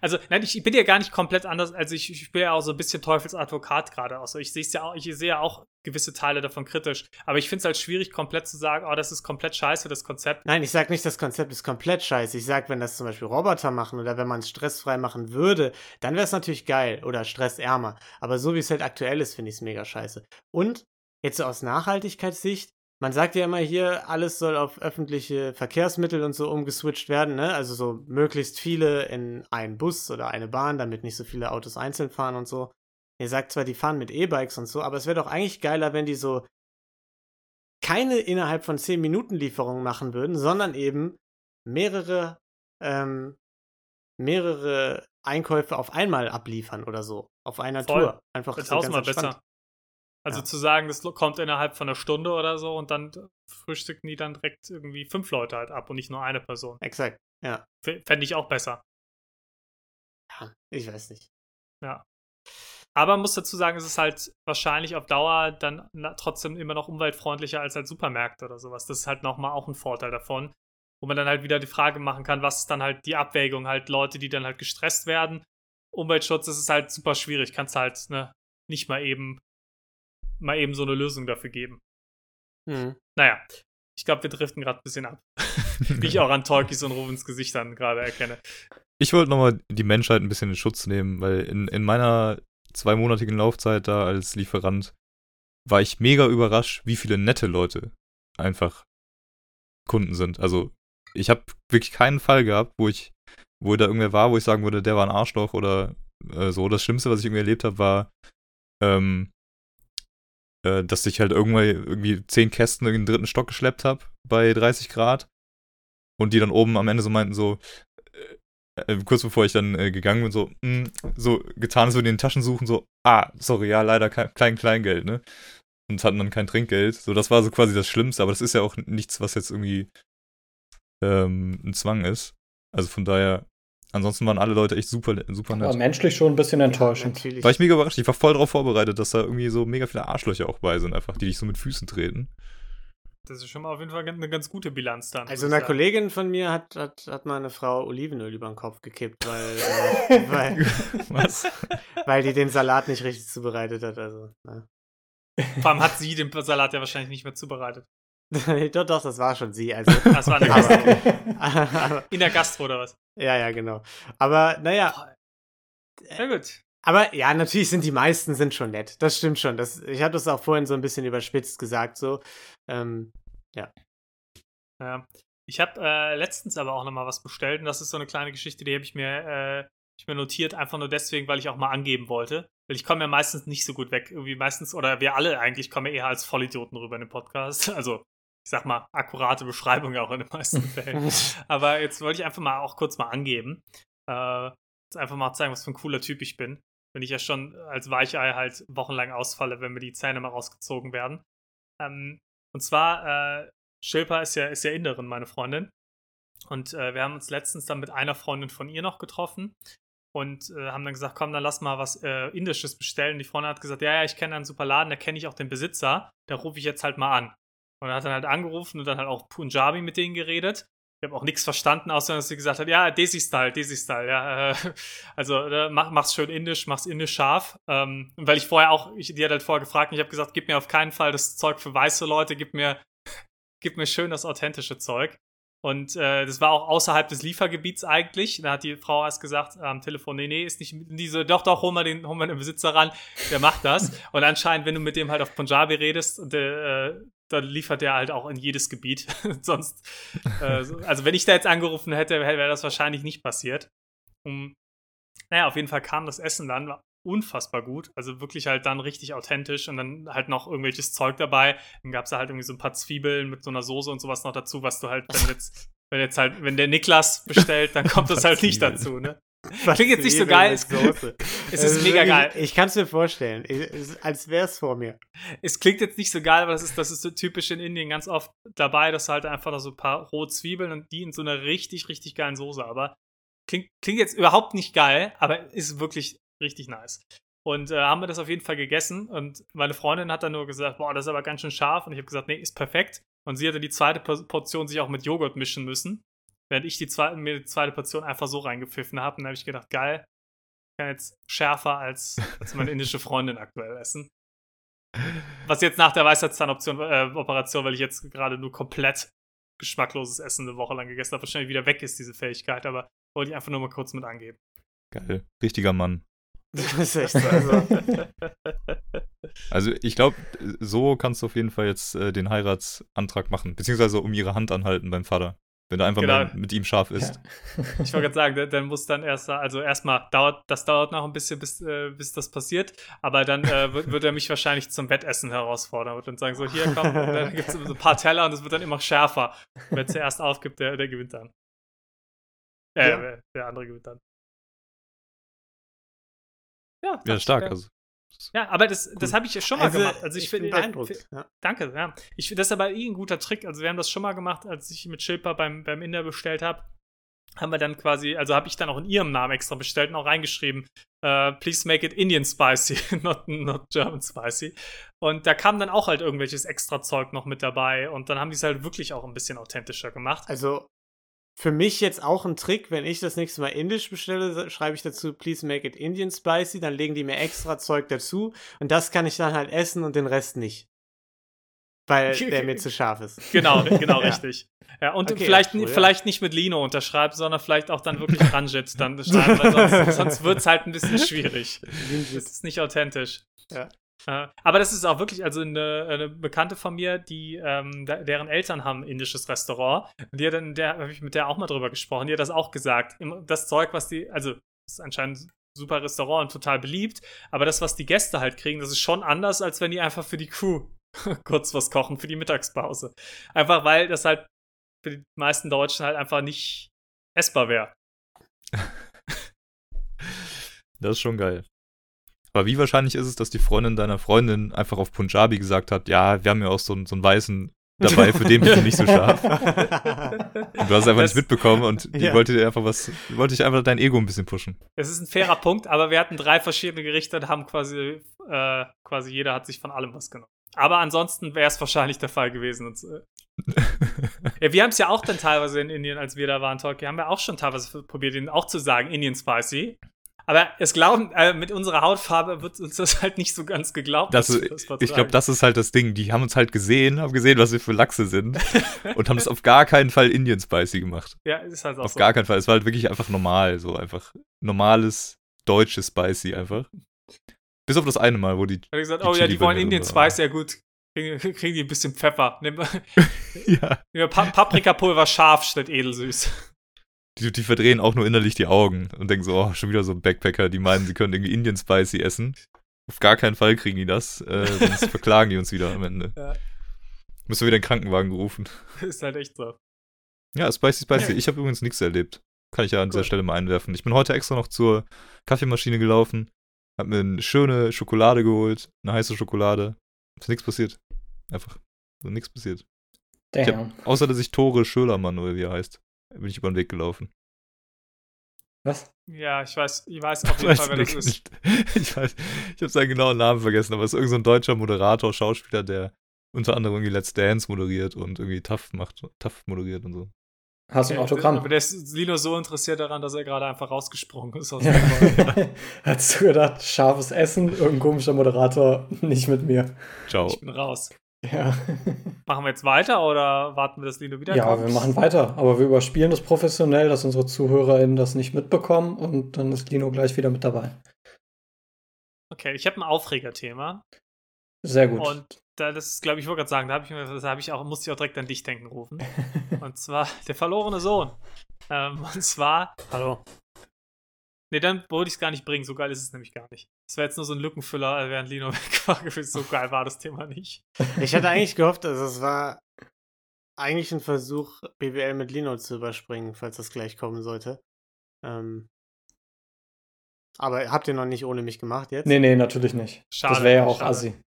[SPEAKER 1] Also, nein, ich, bin ja gar nicht komplett anders. Also, ich, ich bin ja auch so ein bisschen Teufelsadvokat gerade. Also, ich sehe ja auch, ich sehe ja auch gewisse Teile davon kritisch. Aber ich finde es halt schwierig, komplett zu sagen, oh, das ist komplett scheiße, das Konzept.
[SPEAKER 4] Nein, ich sag nicht, das Konzept ist komplett scheiße. Ich sag, wenn das zum Beispiel Roboter machen oder wenn man es stressfrei machen würde, dann wäre es natürlich geil oder stressärmer. Aber so wie es halt aktuell ist, finde ich es mega scheiße. Und jetzt so aus Nachhaltigkeitssicht, man sagt ja immer hier, alles soll auf öffentliche Verkehrsmittel und so umgeswitcht werden, ne? Also so möglichst viele in einen Bus oder eine Bahn, damit nicht so viele Autos einzeln fahren und so. Ihr sagt zwar, die fahren mit E-Bikes und so, aber es wäre doch eigentlich geiler, wenn die so keine innerhalb von 10 Minuten Lieferungen machen würden, sondern eben mehrere, ähm, mehrere Einkäufe auf einmal abliefern oder so. Auf einer
[SPEAKER 1] Voll.
[SPEAKER 4] Tour. Einfach
[SPEAKER 1] Wird
[SPEAKER 4] so ganz
[SPEAKER 1] tausendmal besser. Also
[SPEAKER 4] Ja.
[SPEAKER 1] zu sagen, das kommt innerhalb von einer Stunde oder so und dann frühstücken die dann direkt irgendwie fünf Leute halt ab und nicht nur eine Person.
[SPEAKER 4] Exakt. Ja.
[SPEAKER 1] Fände ich auch besser.
[SPEAKER 4] ja. Ich weiß nicht.
[SPEAKER 1] Aber man muss dazu sagen, es ist halt wahrscheinlich auf Dauer dann trotzdem immer noch umweltfreundlicher als halt Supermärkte oder sowas. Das ist halt nochmal auch ein Vorteil davon. Wo man dann halt wieder die Frage machen kann, was ist dann halt die Abwägung? Halt Leute, die dann halt gestresst werden. Umweltschutz, das ist halt super schwierig. Kannst halt ne, nicht mal eben mal eben so eine Lösung dafür geben.
[SPEAKER 4] Hm.
[SPEAKER 1] Naja, ich glaube, wir driften gerade ein bisschen ab. Wie ich auch an Tolkis und Rovens Gesichtern gerade erkenne.
[SPEAKER 3] Ich wollte nochmal die Menschheit ein bisschen in Schutz nehmen, weil in, in meiner zweimonatigen Laufzeit da als Lieferant war ich mega überrascht, wie viele nette Leute einfach Kunden sind. Also ich habe wirklich keinen Fall gehabt, wo ich, wo da irgendwer war, wo ich sagen würde, der war ein Arschloch oder äh, so. Das Schlimmste, was ich irgendwie erlebt habe, war, ähm, äh, dass ich halt irgendwann irgendwie zehn Kästen in den dritten Stock geschleppt habe bei 30 Grad und die dann oben am Ende so meinten so, äh, kurz bevor ich dann äh, gegangen bin, so, mh, so getan, die in den Taschen suchen, so, ah, sorry, ja, leider kein klein Kleingeld, ne? Und hatten dann kein Trinkgeld. So, das war so quasi das Schlimmste, aber das ist ja auch nichts, was jetzt irgendwie ähm, ein Zwang ist. Also von daher, ansonsten waren alle Leute echt super, super
[SPEAKER 2] Aber
[SPEAKER 3] nett.
[SPEAKER 2] menschlich schon ein bisschen enttäuschend.
[SPEAKER 4] Ja.
[SPEAKER 3] War ich mega überrascht. Ich war voll drauf vorbereitet, dass da irgendwie so mega viele Arschlöcher auch bei sind, einfach, die dich so mit Füßen treten.
[SPEAKER 1] Das ist schon mal auf jeden Fall eine ganz gute Bilanz dann.
[SPEAKER 4] Also einer. Kollegin von mir hat, hat, hat mal eine Frau Olivenöl über den Kopf gekippt, weil, äh, weil,
[SPEAKER 3] Was?
[SPEAKER 4] weil die den Salat nicht richtig zubereitet hat. Also, ne.
[SPEAKER 1] Vor allem hat sie den Salat ja wahrscheinlich nicht mehr zubereitet.
[SPEAKER 4] Doch, doch, das war schon sie. Also,
[SPEAKER 1] Das war eine Gastro. In der Gastro oder was?
[SPEAKER 4] ja, ja, genau. Aber naja,
[SPEAKER 1] Ja, gut.
[SPEAKER 4] aber ja, natürlich sind die meisten sind schon nett. Das stimmt schon. Das, ich habe das auch vorhin so ein bisschen überspitzt gesagt. So, ähm,
[SPEAKER 1] Ja. Ich habe äh, letztens aber auch noch mal was bestellt und das ist so eine kleine Geschichte, die habe ich mir, äh, ich mir notiert, einfach nur deswegen, weil ich auch mal angeben wollte. Weil ich komme ja meistens nicht so gut weg. Irgendwie meistens, oder wir alle eigentlich kommen ja eher als Vollidioten rüber in den Podcast. Also, ich sag mal, akkurate Beschreibung auch in den meisten Fällen. Aber jetzt wollte ich einfach mal auch kurz mal angeben. Äh, jetzt einfach mal zeigen, was für ein cooler Typ ich bin. Wenn ich ja schon als Weichei halt wochenlang ausfalle, wenn mir die Zähne mal rausgezogen werden. Ähm, und zwar, äh, Shilpa ist ja, ist ja Inderin, meine Freundin. Und äh, wir haben uns letztens dann mit einer Freundin von ihr noch getroffen und äh, haben dann gesagt, komm, dann lass mal was äh, Indisches bestellen. Die Freundin hat gesagt, ja, ja, ich kenne einen super Laden, da kenne ich auch den Besitzer, da rufe ich jetzt halt mal an. Und er hat dann halt angerufen und dann halt auch Punjabi mit denen geredet. Ich habe auch nichts verstanden, außer dass sie gesagt hat, ja, Desi-Style, Desi-Style, ja. Äh, also äh, mach, mach's schön indisch, mach's indisch scharf. Ähm, weil ich vorher auch, ich, die hat halt vorher gefragt und ich habe gesagt, gib mir auf keinen Fall das Zeug für weiße Leute, gib mir, gib mir schön das authentische Zeug. Und äh, das war auch außerhalb des Liefergebiets eigentlich. Da hat die Frau erst gesagt am Telefon, nee, nee, ist nicht diese, doch, doch, hol mal den, hol mal den Besitzer ran, der macht das. Und anscheinend, wenn du mit dem halt auf Punjabi redest, und der, äh, dann liefert der halt auch in jedes Gebiet. Sonst, äh, so- also wenn ich da jetzt angerufen hätte, wäre das wahrscheinlich nicht passiert. Um, naja, auf jeden Fall kam das Essen dann, war unfassbar gut. Also wirklich halt dann richtig authentisch und dann halt noch irgendwelches Zeug dabei. Dann gab es da halt irgendwie so ein paar Zwiebeln mit so einer Soße und sowas noch dazu, was du halt, wenn jetzt, wenn jetzt halt, wenn der Niklas bestellt, dann kommt das halt nicht dazu, ne? Klingt jetzt nicht so geil. Es, ist mega
[SPEAKER 4] wirklich-
[SPEAKER 1] geil.
[SPEAKER 4] Ich kann es mir vorstellen, Ich- als wäre es vor mir.
[SPEAKER 1] Es klingt jetzt nicht so geil, aber das ist, das ist so typisch in Indien ganz oft dabei, dass halt einfach noch so ein paar rohe Zwiebeln und die in so einer richtig, richtig geilen Soße. Aber klingt, klingt jetzt überhaupt nicht geil, aber ist wirklich richtig nice. Und äh, haben wir das auf jeden Fall gegessen und meine Freundin hat dann nur gesagt, boah, das ist aber ganz schön scharf. Und ich habe gesagt, nee, ist perfekt. Und sie hatte die zweite Por- Portion sich auch mit Joghurt mischen müssen. Während ich die zweite, mir die zweite Portion einfach so reingepfiffen habe. Und da habe ich gedacht, geil, ich kann jetzt schärfer als, als meine indische Freundin aktuell essen. Was jetzt nach der Weisheitszahnoption, äh, Operation, weil ich jetzt gerade nur komplett geschmackloses Essen eine Woche lang gegessen habe, wahrscheinlich wieder weg ist, diese Fähigkeit, aber wollte ich einfach nur mal kurz mit angeben.
[SPEAKER 3] Geil. Richtiger Mann.
[SPEAKER 4] Das ist echt so. Also,
[SPEAKER 3] Also ich glaube, so kannst du auf jeden Fall jetzt äh, den Heiratsantrag machen, beziehungsweise um ihre Hand anhalten beim Vater. Wenn du einfach
[SPEAKER 1] Genau.
[SPEAKER 3] mal mit ihm scharf isst.
[SPEAKER 1] Ich wollte gerade sagen, dann- muss dann erst, also erstmal dauert, das dauert noch ein bisschen, bis, äh, bis das passiert, aber dann äh, wird, wird er mich wahrscheinlich zum Wettessen herausfordern und dann sagen so, hier komm, dann gibt es so ein paar Teller und es wird dann immer schärfer. Wer zuerst aufgibt, der, der gewinnt dann. Äh,
[SPEAKER 4] Ja.
[SPEAKER 1] der andere gewinnt dann. Ja,
[SPEAKER 3] Ja, stark.
[SPEAKER 1] ja.
[SPEAKER 3] Also,
[SPEAKER 1] Ja, aber das, das habe ich schon mal
[SPEAKER 4] also,
[SPEAKER 1] gemacht. Also ich,
[SPEAKER 4] ich
[SPEAKER 1] finde,
[SPEAKER 4] bin beeindruckt. Ja.
[SPEAKER 1] Danke, ja. Ich das ist aber eh ein guter Trick. Also wir haben das schon mal gemacht, als ich mit Schilper beim, beim Inder bestellt habe. Haben wir dann quasi, also habe ich dann auch in ihrem Namen extra bestellt und auch reingeschrieben, äh, please make it Indian spicy, not, not German spicy. Und da kam dann auch halt irgendwelches extra Zeug noch mit dabei und dann haben die es halt wirklich auch ein bisschen authentischer gemacht.
[SPEAKER 4] Also für mich jetzt auch ein Trick, wenn ich das nächste Mal indisch bestelle, schreibe ich dazu, please make it Indian spicy, dann legen die mir extra Zeug dazu und das kann ich dann halt essen und den Rest nicht. Weil der mir zu scharf ist.
[SPEAKER 1] Genau, genau
[SPEAKER 4] Ja.
[SPEAKER 1] richtig. Ja, und
[SPEAKER 4] Okay,
[SPEAKER 1] vielleicht,
[SPEAKER 4] ja, cool, ja.
[SPEAKER 1] vielleicht nicht mit Lino unterschreiben, sondern vielleicht auch dann wirklich Ranjit dann schreiben, weil sonst, sonst wird es halt ein bisschen schwierig. Das ist nicht authentisch.
[SPEAKER 4] Ja.
[SPEAKER 1] Äh, aber das ist auch wirklich, also eine, eine Bekannte von mir, die, ähm, deren Eltern haben ein indisches Restaurant. Und die hat dann, der habe ich mit der auch mal drüber gesprochen, die hat das auch gesagt. Das Zeug, was die, also ist anscheinend ein super Restaurant und total beliebt, aber das, was die Gäste halt kriegen, das ist schon anders, als wenn die einfach für die Crew kurz was kochen für die Mittagspause. Einfach weil das halt für die meisten Deutschen halt einfach nicht essbar wäre.
[SPEAKER 3] das ist schon geil. Aber wie wahrscheinlich ist es, dass die Freundin deiner Freundin einfach auf Punjabi gesagt hat, ja, wir haben ja auch so, einen- so einen Weißen dabei, für den bist du nicht so scharf. Und du hast es einfach
[SPEAKER 1] Das-
[SPEAKER 3] nicht mitbekommen und die
[SPEAKER 4] Ja.
[SPEAKER 3] wollte dir einfach was, wollte dich einfach dein Ego ein bisschen pushen.
[SPEAKER 1] Es ist ein fairer Punkt, aber wir hatten drei verschiedene Gerichte und haben quasi, äh, quasi jeder hat sich von allem was genommen. Aber ansonsten wäre es wahrscheinlich der Fall gewesen. Und, äh, ja, wir haben es ja auch dann teilweise in Indien, als wir da waren, Talk, haben wir auch schon teilweise probiert, ihnen auch zu sagen, Indian Spicy. Aber es glauben, äh, mit unserer Hautfarbe wird uns das halt nicht so ganz geglaubt.
[SPEAKER 3] Das,
[SPEAKER 1] das
[SPEAKER 3] ich glaube, das ist halt das Ding. Die haben uns halt gesehen, haben gesehen, was wir für Lachse sind und haben es auf gar keinen Fall Indian Spicy gemacht.
[SPEAKER 1] Ja, ist halt auch
[SPEAKER 3] Auf
[SPEAKER 1] so.
[SPEAKER 3] gar keinen Fall. Es war halt wirklich einfach normal, so einfach normales deutsches Spicy einfach. Bis auf das eine Mal, wo die
[SPEAKER 1] Hat gesagt,
[SPEAKER 3] die
[SPEAKER 1] oh ja, die wollen Indian. Spicy, ja gut. Kriegen, kriegen die ein bisschen Pfeffer. Nehmen wir-
[SPEAKER 3] ja,
[SPEAKER 1] Paprikapulver scharf statt edelsüß.
[SPEAKER 3] Die, die verdrehen auch nur innerlich die Augen und denken so, oh, schon wieder so Backpacker, die meinen, sie können irgendwie Indian Spicy essen. Auf gar keinen Fall kriegen die das, äh, sonst verklagen die uns wieder am Ende.
[SPEAKER 1] Ja.
[SPEAKER 3] Müssen wir wieder einen Krankenwagen rufen.
[SPEAKER 1] ist halt echt so.
[SPEAKER 3] Ja, Spicy Spicy. Ich habe übrigens nichts erlebt. Kann ich ja an dieser
[SPEAKER 1] Cool.
[SPEAKER 3] Stelle mal einwerfen. Ich bin heute extra noch zur Kaffeemaschine gelaufen, hab mir eine schöne Schokolade geholt, eine heiße Schokolade. Ist nichts passiert. Einfach. So nichts passiert.
[SPEAKER 2] Damn.
[SPEAKER 3] Außer, dass ich Tore Schölermann oder wie er heißt, bin ich über den Weg gelaufen.
[SPEAKER 2] Was?
[SPEAKER 1] Ja, ich weiß, ich weiß auf jeden
[SPEAKER 3] Weiß
[SPEAKER 1] Fall, wer das
[SPEAKER 3] wirklich
[SPEAKER 1] ist.
[SPEAKER 3] nicht. Ich weiß, ich habe seinen genauen Namen vergessen, aber es ist irgendein so ein deutscher Moderator, Schauspieler, der unter anderem irgendwie Let's Dance moderiert und irgendwie Tough macht, Tough moderiert und so.
[SPEAKER 2] Hast du ein
[SPEAKER 1] Aber
[SPEAKER 2] Autogramm?
[SPEAKER 1] der ist Lino so interessiert daran, dass er gerade einfach rausgesprungen ist. Aus
[SPEAKER 2] Ja. Hast du gedacht, scharfes Essen, irgendein komischer Moderator, nicht mit mir.
[SPEAKER 3] Ciao.
[SPEAKER 1] Ich bin raus.
[SPEAKER 2] Ja.
[SPEAKER 1] Machen wir jetzt weiter oder warten wir, dass Lino wiederkommt?
[SPEAKER 2] ja, wir machen weiter. Aber wir überspielen das professionell, dass unsere ZuhörerInnen das nicht mitbekommen und dann ist Lino gleich wieder mit dabei.
[SPEAKER 1] Okay, ich habe ein Aufregerthema.
[SPEAKER 2] Sehr gut.
[SPEAKER 1] Und da, das ist, glaube ich, ich wollte gerade sagen, da, hab ich, da hab ich auch, musste ich auch direkt an dich denken rufen. Und zwar der verlorene Sohn. Ähm, und zwar,
[SPEAKER 4] Hallo.
[SPEAKER 1] nee, dann wollte ich es gar nicht bringen. So geil ist es nämlich gar nicht. Es wäre jetzt nur so ein Lückenfüller, während Lino weg war. gewesen. So geil war das Thema nicht.
[SPEAKER 4] Ich hatte eigentlich gehofft, also es war eigentlich ein Versuch, BWL mit Lino zu überspringen, falls das gleich kommen sollte. Ähm, aber habt ihr noch nicht ohne mich gemacht jetzt?
[SPEAKER 2] nee, nee, natürlich nicht.
[SPEAKER 1] Schade.
[SPEAKER 2] das wäre ja auch
[SPEAKER 1] schade.
[SPEAKER 2] assi.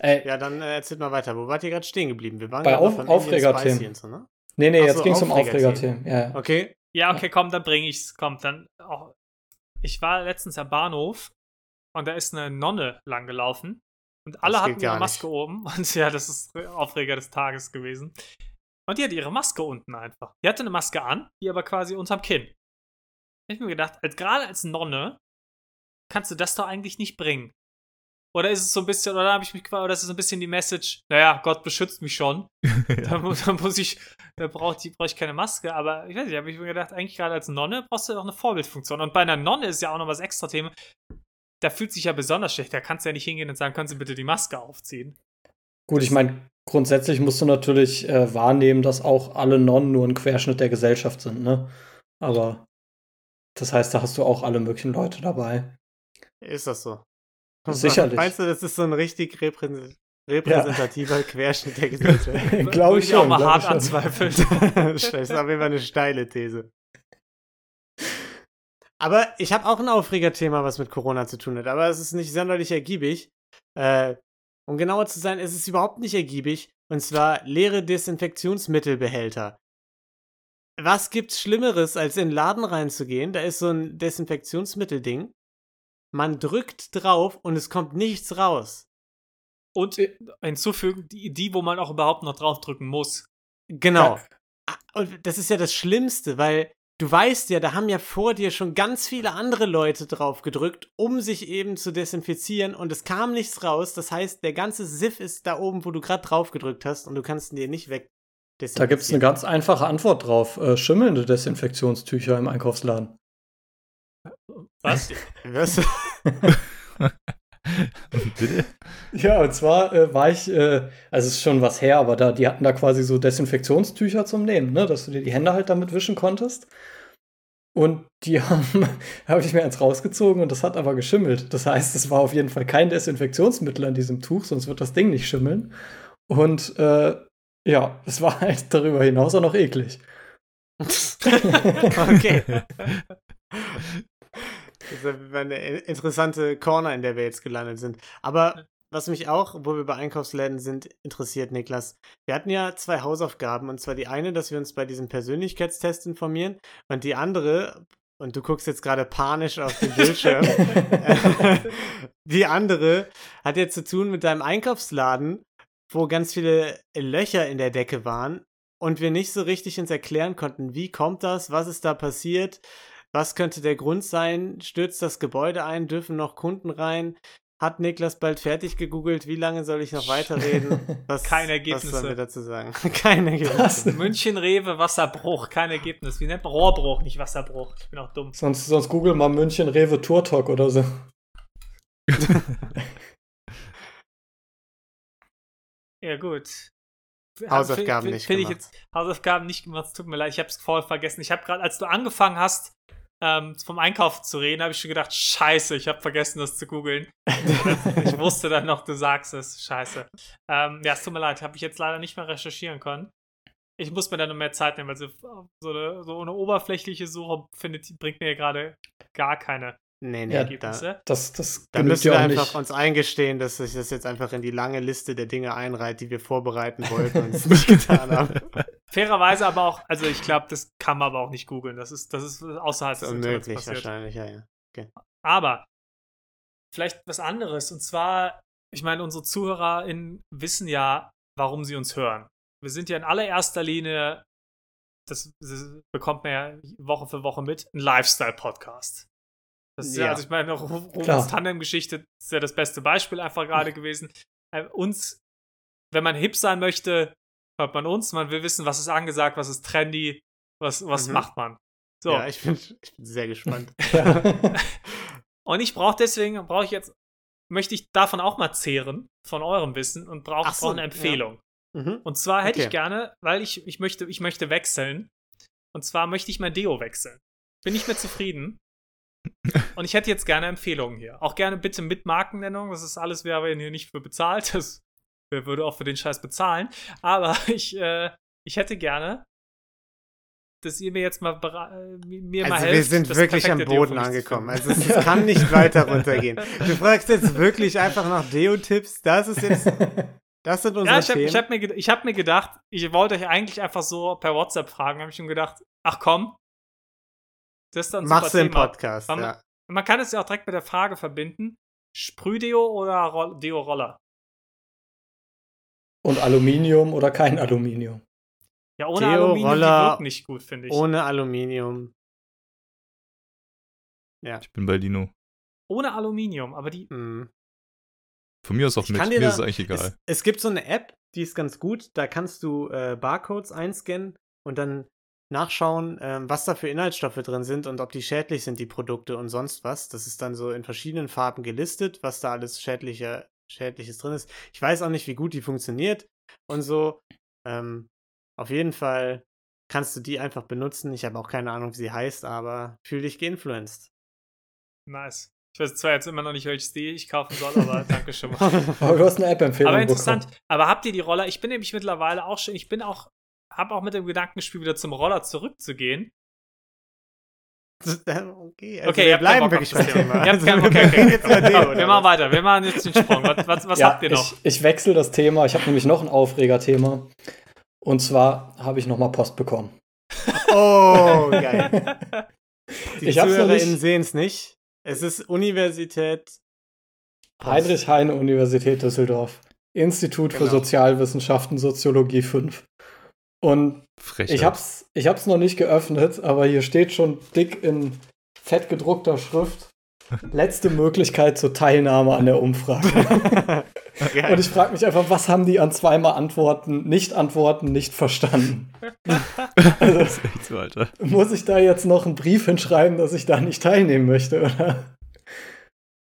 [SPEAKER 2] Ey,
[SPEAKER 4] Ja, dann äh, erzählt mal weiter. Wo wart ihr gerade stehen geblieben? Wir waren
[SPEAKER 2] Bei Auf- Aufregerthemen.
[SPEAKER 4] So, ne?
[SPEAKER 2] nee, nee,
[SPEAKER 4] Ach
[SPEAKER 2] jetzt
[SPEAKER 4] so,
[SPEAKER 2] ging es um
[SPEAKER 4] Aufregerthemen.
[SPEAKER 2] Ja.
[SPEAKER 4] Okay.
[SPEAKER 1] Ja, okay, komm, dann bringe ich's. Komm, dann auch. Ich war letztens am Bahnhof und da ist eine Nonne lang gelaufen und alle
[SPEAKER 4] Das
[SPEAKER 1] hatten ihre Maske
[SPEAKER 4] nicht.
[SPEAKER 1] oben und ja, das ist Aufreger des Tages gewesen. Und die hat ihre Maske unten einfach. Die hatte eine Maske an, die aber quasi unterm Kinn. Da hab ich mir gedacht, als, gerade als Nonne kannst du das doch eigentlich nicht bringen. Oder ist es so ein bisschen, oder habe ich mich oder ist es so ein bisschen die Message, naja, Gott beschützt mich schon. Da, da muss ich, da brauche ich, brauch ich keine Maske. Aber ich weiß nicht, habe ich mir gedacht, eigentlich gerade als Nonne brauchst du doch eine Vorbildfunktion. Und bei einer Nonne ist ja auch noch was extra Thema. Da fühlt sich ja besonders schlecht. Da kannst du ja nicht hingehen und sagen, können Sie bitte die Maske aufziehen.
[SPEAKER 2] Gut, ich meine, grundsätzlich musst du natürlich äh, wahrnehmen, dass auch alle Nonnen nur ein Querschnitt der Gesellschaft sind, ne? Aber das heißt, da hast du auch alle möglichen Leute dabei.
[SPEAKER 4] Ist das so?
[SPEAKER 2] Sicherlich.
[SPEAKER 4] Meinst du, das ist so ein richtig reprä repräsentativer Querschnitt der Gesellschaft?
[SPEAKER 2] Glaube ich
[SPEAKER 1] ich auch
[SPEAKER 2] schon.
[SPEAKER 1] mal
[SPEAKER 2] glaub
[SPEAKER 1] hart anzweifeln.
[SPEAKER 4] das ist auf jeden Fall eine steile These. Aber ich habe auch ein Aufregerthema, was mit Corona zu tun hat, aber es ist nicht sonderlich ergiebig. Äh, um genauer zu sein, ist es überhaupt nicht ergiebig, und zwar leere Desinfektionsmittelbehälter. Was gibt's Schlimmeres, als in den Laden reinzugehen? Da ist so ein Desinfektionsmittelding. Man drückt drauf und es kommt nichts raus.
[SPEAKER 1] Und hinzufügen, die, die, wo man auch überhaupt noch draufdrücken muss.
[SPEAKER 4] Genau.
[SPEAKER 2] Ja.
[SPEAKER 4] Ah, Und das ist ja das Schlimmste, weil du weißt ja, da haben ja vor dir schon ganz viele andere Leute drauf gedrückt, um sich eben zu desinfizieren und es kam nichts raus. Das heißt, der ganze Siff ist da oben, wo du gerade drauf gedrückt hast und du kannst ihn dir nicht weg
[SPEAKER 2] Da gibt es eine ganz einfache Antwort drauf. Äh, schimmelnde Desinfektionstücher im Einkaufsladen.
[SPEAKER 1] Was?
[SPEAKER 4] Was?
[SPEAKER 3] Bitte?
[SPEAKER 2] Ja, und zwar äh, war ich, äh, also es ist schon was her, aber da, die hatten da quasi so Desinfektionstücher zum Nehmen, ne? dass du dir die Hände halt damit wischen konntest. Und die haben, habe ich mir eins rausgezogen und das hat aber geschimmelt. Das heißt, es war auf jeden Fall kein Desinfektionsmittel an diesem Tuch, sonst wird das Ding nicht schimmeln. Und äh, ja, es war halt darüber hinaus auch noch eklig.
[SPEAKER 4] okay. Das ist eine interessante Corner, in der wir jetzt gelandet sind. Aber was mich auch, wo wir bei Einkaufsläden sind, interessiert, Niklas. Wir hatten ja zwei Hausaufgaben. Und zwar die eine, dass wir uns bei diesem Persönlichkeitstest informieren. Und die andere, und du guckst jetzt gerade panisch auf den Bildschirm, die andere hat jetzt zu tun mit deinem Einkaufsladen, wo ganz viele Löcher in der Decke waren und wir nicht so richtig uns erklären konnten, wie kommt das, was ist da passiert, was könnte der Grund sein, stürzt das Gebäude ein, dürfen noch Kunden rein, hat Niklas bald fertig gegoogelt, wie lange soll ich noch weiterreden? Was,
[SPEAKER 1] Keine
[SPEAKER 4] Was
[SPEAKER 1] Ergebnisse.
[SPEAKER 4] sollen wir dazu sagen? Keine Ergebnisse.
[SPEAKER 2] Was?
[SPEAKER 1] München, Rewe, Wasserbruch, kein Ergebnis. Wie nennt man Rohrbruch, nicht Wasserbruch. Ich bin auch dumm.
[SPEAKER 2] sonst, sonst google mal München Rewe Tour Talk oder so.
[SPEAKER 1] Ja, gut.
[SPEAKER 4] Hausaufgaben
[SPEAKER 1] Find-
[SPEAKER 4] nicht
[SPEAKER 1] find ich
[SPEAKER 4] gemacht.
[SPEAKER 1] jetzt Hausaufgaben nicht gemacht. Es tut mir leid, ich habe es voll vergessen. Ich habe gerade, als du angefangen hast, ähm, vom Einkauf zu reden, habe ich schon gedacht, scheiße, ich habe vergessen, das zu googeln. ich wusste dann noch, du sagst es. Scheiße. Ähm, ja, es tut mir leid, habe ich jetzt leider nicht mehr recherchieren können. Ich muss mir da noch mehr Zeit nehmen, weil so, so, eine, so eine oberflächliche Suche findet, bringt mir gerade gar keine
[SPEAKER 4] Nee, nee,
[SPEAKER 2] Ja,
[SPEAKER 4] da,
[SPEAKER 1] Ergebnisse.
[SPEAKER 2] Das, das
[SPEAKER 4] da müssen wir einfach
[SPEAKER 2] nicht.
[SPEAKER 4] uns eingestehen, dass sich das jetzt einfach in die lange Liste der Dinge einreiht, die wir vorbereiten wollten und es nicht getan haben.
[SPEAKER 1] Fairerweise aber auch, also ich glaube, das kann man aber auch nicht googeln. Das ist, das ist außerhalb
[SPEAKER 4] Das
[SPEAKER 1] des
[SPEAKER 4] ist
[SPEAKER 1] Internets
[SPEAKER 4] unmöglich
[SPEAKER 1] passiert.
[SPEAKER 4] wahrscheinlich, ja, ja.
[SPEAKER 1] Aber vielleicht was anderes. Und zwar, ich meine, unsere ZuhörerInnen wissen ja, warum sie uns hören. Wir sind ja in allererster Linie, das, das bekommt man ja Woche für Woche mit, ein Lifestyle-Podcast. Das ist ja,
[SPEAKER 4] Ja.
[SPEAKER 1] also ich meine. Rubens Tandem-Geschichte ist ja das beste Beispiel einfach gerade gewesen. Äh, uns, wenn man hip sein möchte, hört man uns. Man will wissen, was ist angesagt, was ist trendy, was, was
[SPEAKER 4] Mhm.
[SPEAKER 1] macht man. So.
[SPEAKER 4] Ja, ich bin, ich bin sehr gespannt.
[SPEAKER 2] Ja.
[SPEAKER 1] Und ich brauche deswegen, brauche ich jetzt, möchte ich davon auch mal zehren, von eurem Wissen und brauche
[SPEAKER 4] so,
[SPEAKER 1] brauch eine Empfehlung.
[SPEAKER 4] Mhm.
[SPEAKER 1] Und zwar hätte ich
[SPEAKER 4] Okay.
[SPEAKER 1] gerne, weil ich, ich, möchte, ich möchte wechseln. Und zwar möchte ich mein Deo wechseln. Bin nicht mehr zufrieden. Und ich hätte jetzt gerne Empfehlungen hier. Auch gerne bitte mit Markennennung. Das ist alles, wer aber hier nicht für bezahlt. Das, wer würde auch für den Scheiß bezahlen. Aber ich, äh, ich hätte gerne, dass ihr mir jetzt mal, äh, mir mir mal
[SPEAKER 4] Also
[SPEAKER 1] helft.
[SPEAKER 4] wir sind wirklich am Boden angekommen. Also es, es kann nicht weiter runtergehen. Du fragst jetzt wirklich einfach nach Deo-Tipps. Das ist jetzt, das sind unsere
[SPEAKER 1] Ja, ich habe
[SPEAKER 4] Themen.
[SPEAKER 1] ich hab mir, ged- ich hab mir gedacht, ich wollte euch eigentlich einfach so per WhatsApp fragen, habe ich schon gedacht, ach komm, das ist dann ein
[SPEAKER 4] Machst du
[SPEAKER 1] super
[SPEAKER 4] im
[SPEAKER 1] Thema.
[SPEAKER 4] Podcast,
[SPEAKER 1] Man,
[SPEAKER 4] ja.
[SPEAKER 1] man kann es ja auch direkt mit der Frage verbinden, Sprühdeo oder Roll Deo-Roller?
[SPEAKER 2] Und Aluminium oder kein Aluminium.
[SPEAKER 1] Ja, ohne
[SPEAKER 4] Theo,
[SPEAKER 1] Aluminium, die
[SPEAKER 4] Roller,
[SPEAKER 1] wirken nicht gut, finde ich.
[SPEAKER 4] Ohne Aluminium.
[SPEAKER 3] Ich bin bei Dino.
[SPEAKER 1] Ohne Aluminium, aber die.
[SPEAKER 4] Hm.
[SPEAKER 3] Von mir aus auch
[SPEAKER 4] Ich
[SPEAKER 3] mit. Mir
[SPEAKER 4] dir
[SPEAKER 3] ist es
[SPEAKER 4] da-
[SPEAKER 3] eigentlich egal.
[SPEAKER 4] Es, es gibt so eine App, die ist ganz gut. Da kannst du äh, Barcodes einscannen und dann nachschauen, ähm, was da für Inhaltsstoffe drin sind und ob die schädlich sind, die Produkte und sonst was. Das ist dann so in verschiedenen Farben gelistet, was da alles schädliche, Schädliches drin ist. Ich weiß auch nicht, wie gut die funktioniert und so. Ähm, auf jeden Fall kannst du die einfach benutzen. Ich habe auch keine Ahnung, wie sie heißt, aber fühl dich geinfluenced.
[SPEAKER 1] Nice. Ich weiß zwar jetzt immer noch nicht, welches die ich kaufen soll, aber danke schon mal.
[SPEAKER 2] Aber du hast eine App-Empfehlung
[SPEAKER 1] aber interessant.
[SPEAKER 2] bekommen.
[SPEAKER 1] Aber habt ihr die Roller? Ich bin nämlich mittlerweile auch schon, ich bin auch, habe auch mit dem Gedankenspiel wieder zum Roller zurückzugehen.
[SPEAKER 4] Okay, also
[SPEAKER 1] Okay, ihr
[SPEAKER 4] wir bleiben wirklich
[SPEAKER 1] auf das
[SPEAKER 4] bei
[SPEAKER 1] Thema.
[SPEAKER 4] Also
[SPEAKER 1] okay, wir machen weiter. Wir machen jetzt den Sprung. Was, was, was
[SPEAKER 2] ja,
[SPEAKER 1] habt ihr noch?
[SPEAKER 2] Ich, ich wechsle das Thema. Ich habe nämlich noch ein Aufregerthema. Und zwar habe ich nochmal Post bekommen.
[SPEAKER 4] Oh, geil. Die
[SPEAKER 2] Ich
[SPEAKER 4] ZuhörerInnen
[SPEAKER 2] nicht-
[SPEAKER 4] sehen es nicht. Es ist Universität Post.
[SPEAKER 2] Heinrich-Heine-Universität Düsseldorf. Institut für
[SPEAKER 4] Genau.
[SPEAKER 2] Sozialwissenschaften, Soziologie 5. Und
[SPEAKER 3] Frechheit.
[SPEAKER 2] ich hab's, ich hab's noch nicht geöffnet, aber hier steht schon dick in fett gedruckter Schrift. Letzte Möglichkeit zur Teilnahme an der Umfrage. Und ich frage mich einfach, was haben die an zweimal Antworten, nicht Antworten, nicht verstanden?
[SPEAKER 3] echt so.
[SPEAKER 2] Muss ich da jetzt noch einen Brief hinschreiben, dass ich da nicht teilnehmen möchte? Oder?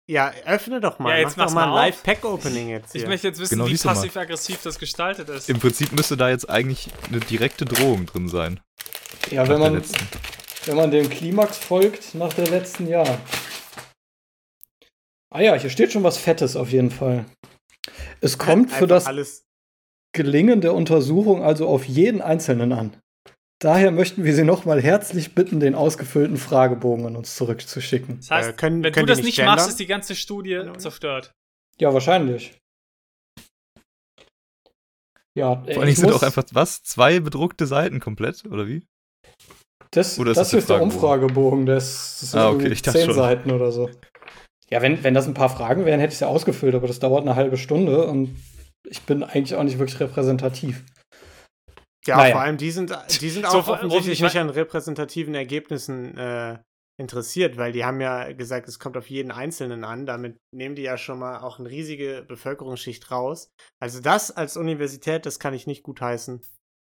[SPEAKER 4] Ja, öffne doch mal.
[SPEAKER 1] Ja, jetzt
[SPEAKER 4] Mach doch mal ein
[SPEAKER 1] mal.
[SPEAKER 4] Live-Pack-Opening jetzt
[SPEAKER 1] Ich
[SPEAKER 4] hier.
[SPEAKER 1] möchte jetzt wissen,
[SPEAKER 3] Genau,
[SPEAKER 1] wie passiv-aggressiv das gestaltet ist.
[SPEAKER 3] Im Prinzip müsste da jetzt eigentlich eine direkte Drohung drin sein.
[SPEAKER 2] Ja, wenn man, wenn man dem Klimax folgt nach der letzten Jahr. Ah ja, hier steht schon was Fettes auf jeden Fall. Es kommt für das
[SPEAKER 4] alles.
[SPEAKER 2] Gelingen der Untersuchung also auf jeden Einzelnen an. Daher möchten wir Sie nochmal herzlich bitten, den ausgefüllten Fragebogen an uns zurückzuschicken.
[SPEAKER 1] Das heißt,
[SPEAKER 4] Äh, können-
[SPEAKER 1] wenn
[SPEAKER 4] können
[SPEAKER 1] du das
[SPEAKER 4] nicht
[SPEAKER 1] machst, ist die ganze Studie
[SPEAKER 4] Hallo?
[SPEAKER 1] zerstört.
[SPEAKER 2] Ja, wahrscheinlich. Ja,
[SPEAKER 3] Vor allem sind auch einfach, was? Zwei bedruckte Seiten komplett, oder wie?
[SPEAKER 2] Das,
[SPEAKER 3] Oder ist
[SPEAKER 2] das
[SPEAKER 3] das der
[SPEAKER 2] ist der
[SPEAKER 3] Fragebogen?
[SPEAKER 2] Umfragebogen, das, das sind
[SPEAKER 3] Ah, okay,
[SPEAKER 2] zehn
[SPEAKER 3] schon.
[SPEAKER 2] Seiten oder so. Ja, wenn, wenn das ein paar Fragen wären, hätte ich es ja ausgefüllt, aber das dauert eine halbe Stunde und ich bin eigentlich auch nicht wirklich repräsentativ.
[SPEAKER 4] Ja,
[SPEAKER 2] Naja.
[SPEAKER 4] vor allem die sind, die sind
[SPEAKER 1] So,
[SPEAKER 4] auch
[SPEAKER 1] vor-
[SPEAKER 4] offensichtlich
[SPEAKER 1] ich
[SPEAKER 4] nicht an repräsentativen Ergebnissen äh, interessiert, weil die haben ja gesagt, es kommt auf jeden Einzelnen an. Damit nehmen die ja schon mal auch eine riesige Bevölkerungsschicht raus. Also das als Universität, das kann ich nicht gutheißen.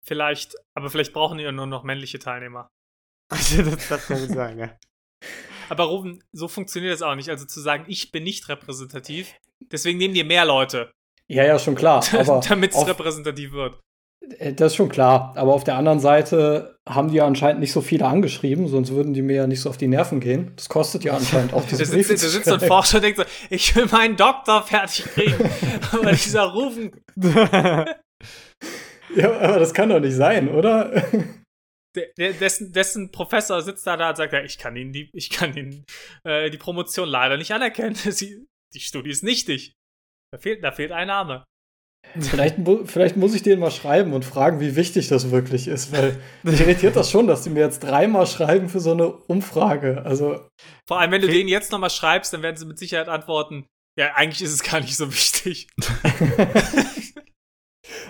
[SPEAKER 1] Vielleicht, aber vielleicht brauchen die ja nur noch männliche Teilnehmer.
[SPEAKER 4] Also das, das kann gut sein, ja.
[SPEAKER 1] Aber Ruben, so funktioniert das auch nicht. Also zu sagen, ich bin nicht repräsentativ, deswegen nehmen die mehr Leute,
[SPEAKER 2] Ja, ja, schon klar.
[SPEAKER 1] Damit es repräsentativ wird.
[SPEAKER 2] Äh, das ist schon klar. Aber auf der anderen Seite haben die ja anscheinend nicht so viele angeschrieben, sonst würden die mir ja nicht so auf die Nerven gehen. Das kostet ja anscheinend auch diese Briefe
[SPEAKER 1] da sitzt so ein. Forscher und denkt so, ich will meinen Doktor fertig kriegen. Aber dieser Rufen,
[SPEAKER 2] Ja, aber das kann doch nicht sein, oder?
[SPEAKER 1] der, der, dessen, dessen Professor sitzt da, da und sagt, ja, ich kann Ihnen die, ich kann Ihnen äh, die Promotion leider nicht anerkennen. Sie, die Studie ist nichtig. Da fehlt, da fehlt ein Name.
[SPEAKER 2] Vielleicht, vielleicht muss ich denen mal schreiben und fragen, wie wichtig das wirklich ist, weil mich irritiert das schon, dass die mir jetzt dreimal schreiben für so eine Umfrage. Also,
[SPEAKER 1] Vor allem, wenn du denen jetzt nochmal schreibst, dann werden sie mit Sicherheit antworten, ja, eigentlich ist es gar nicht so wichtig.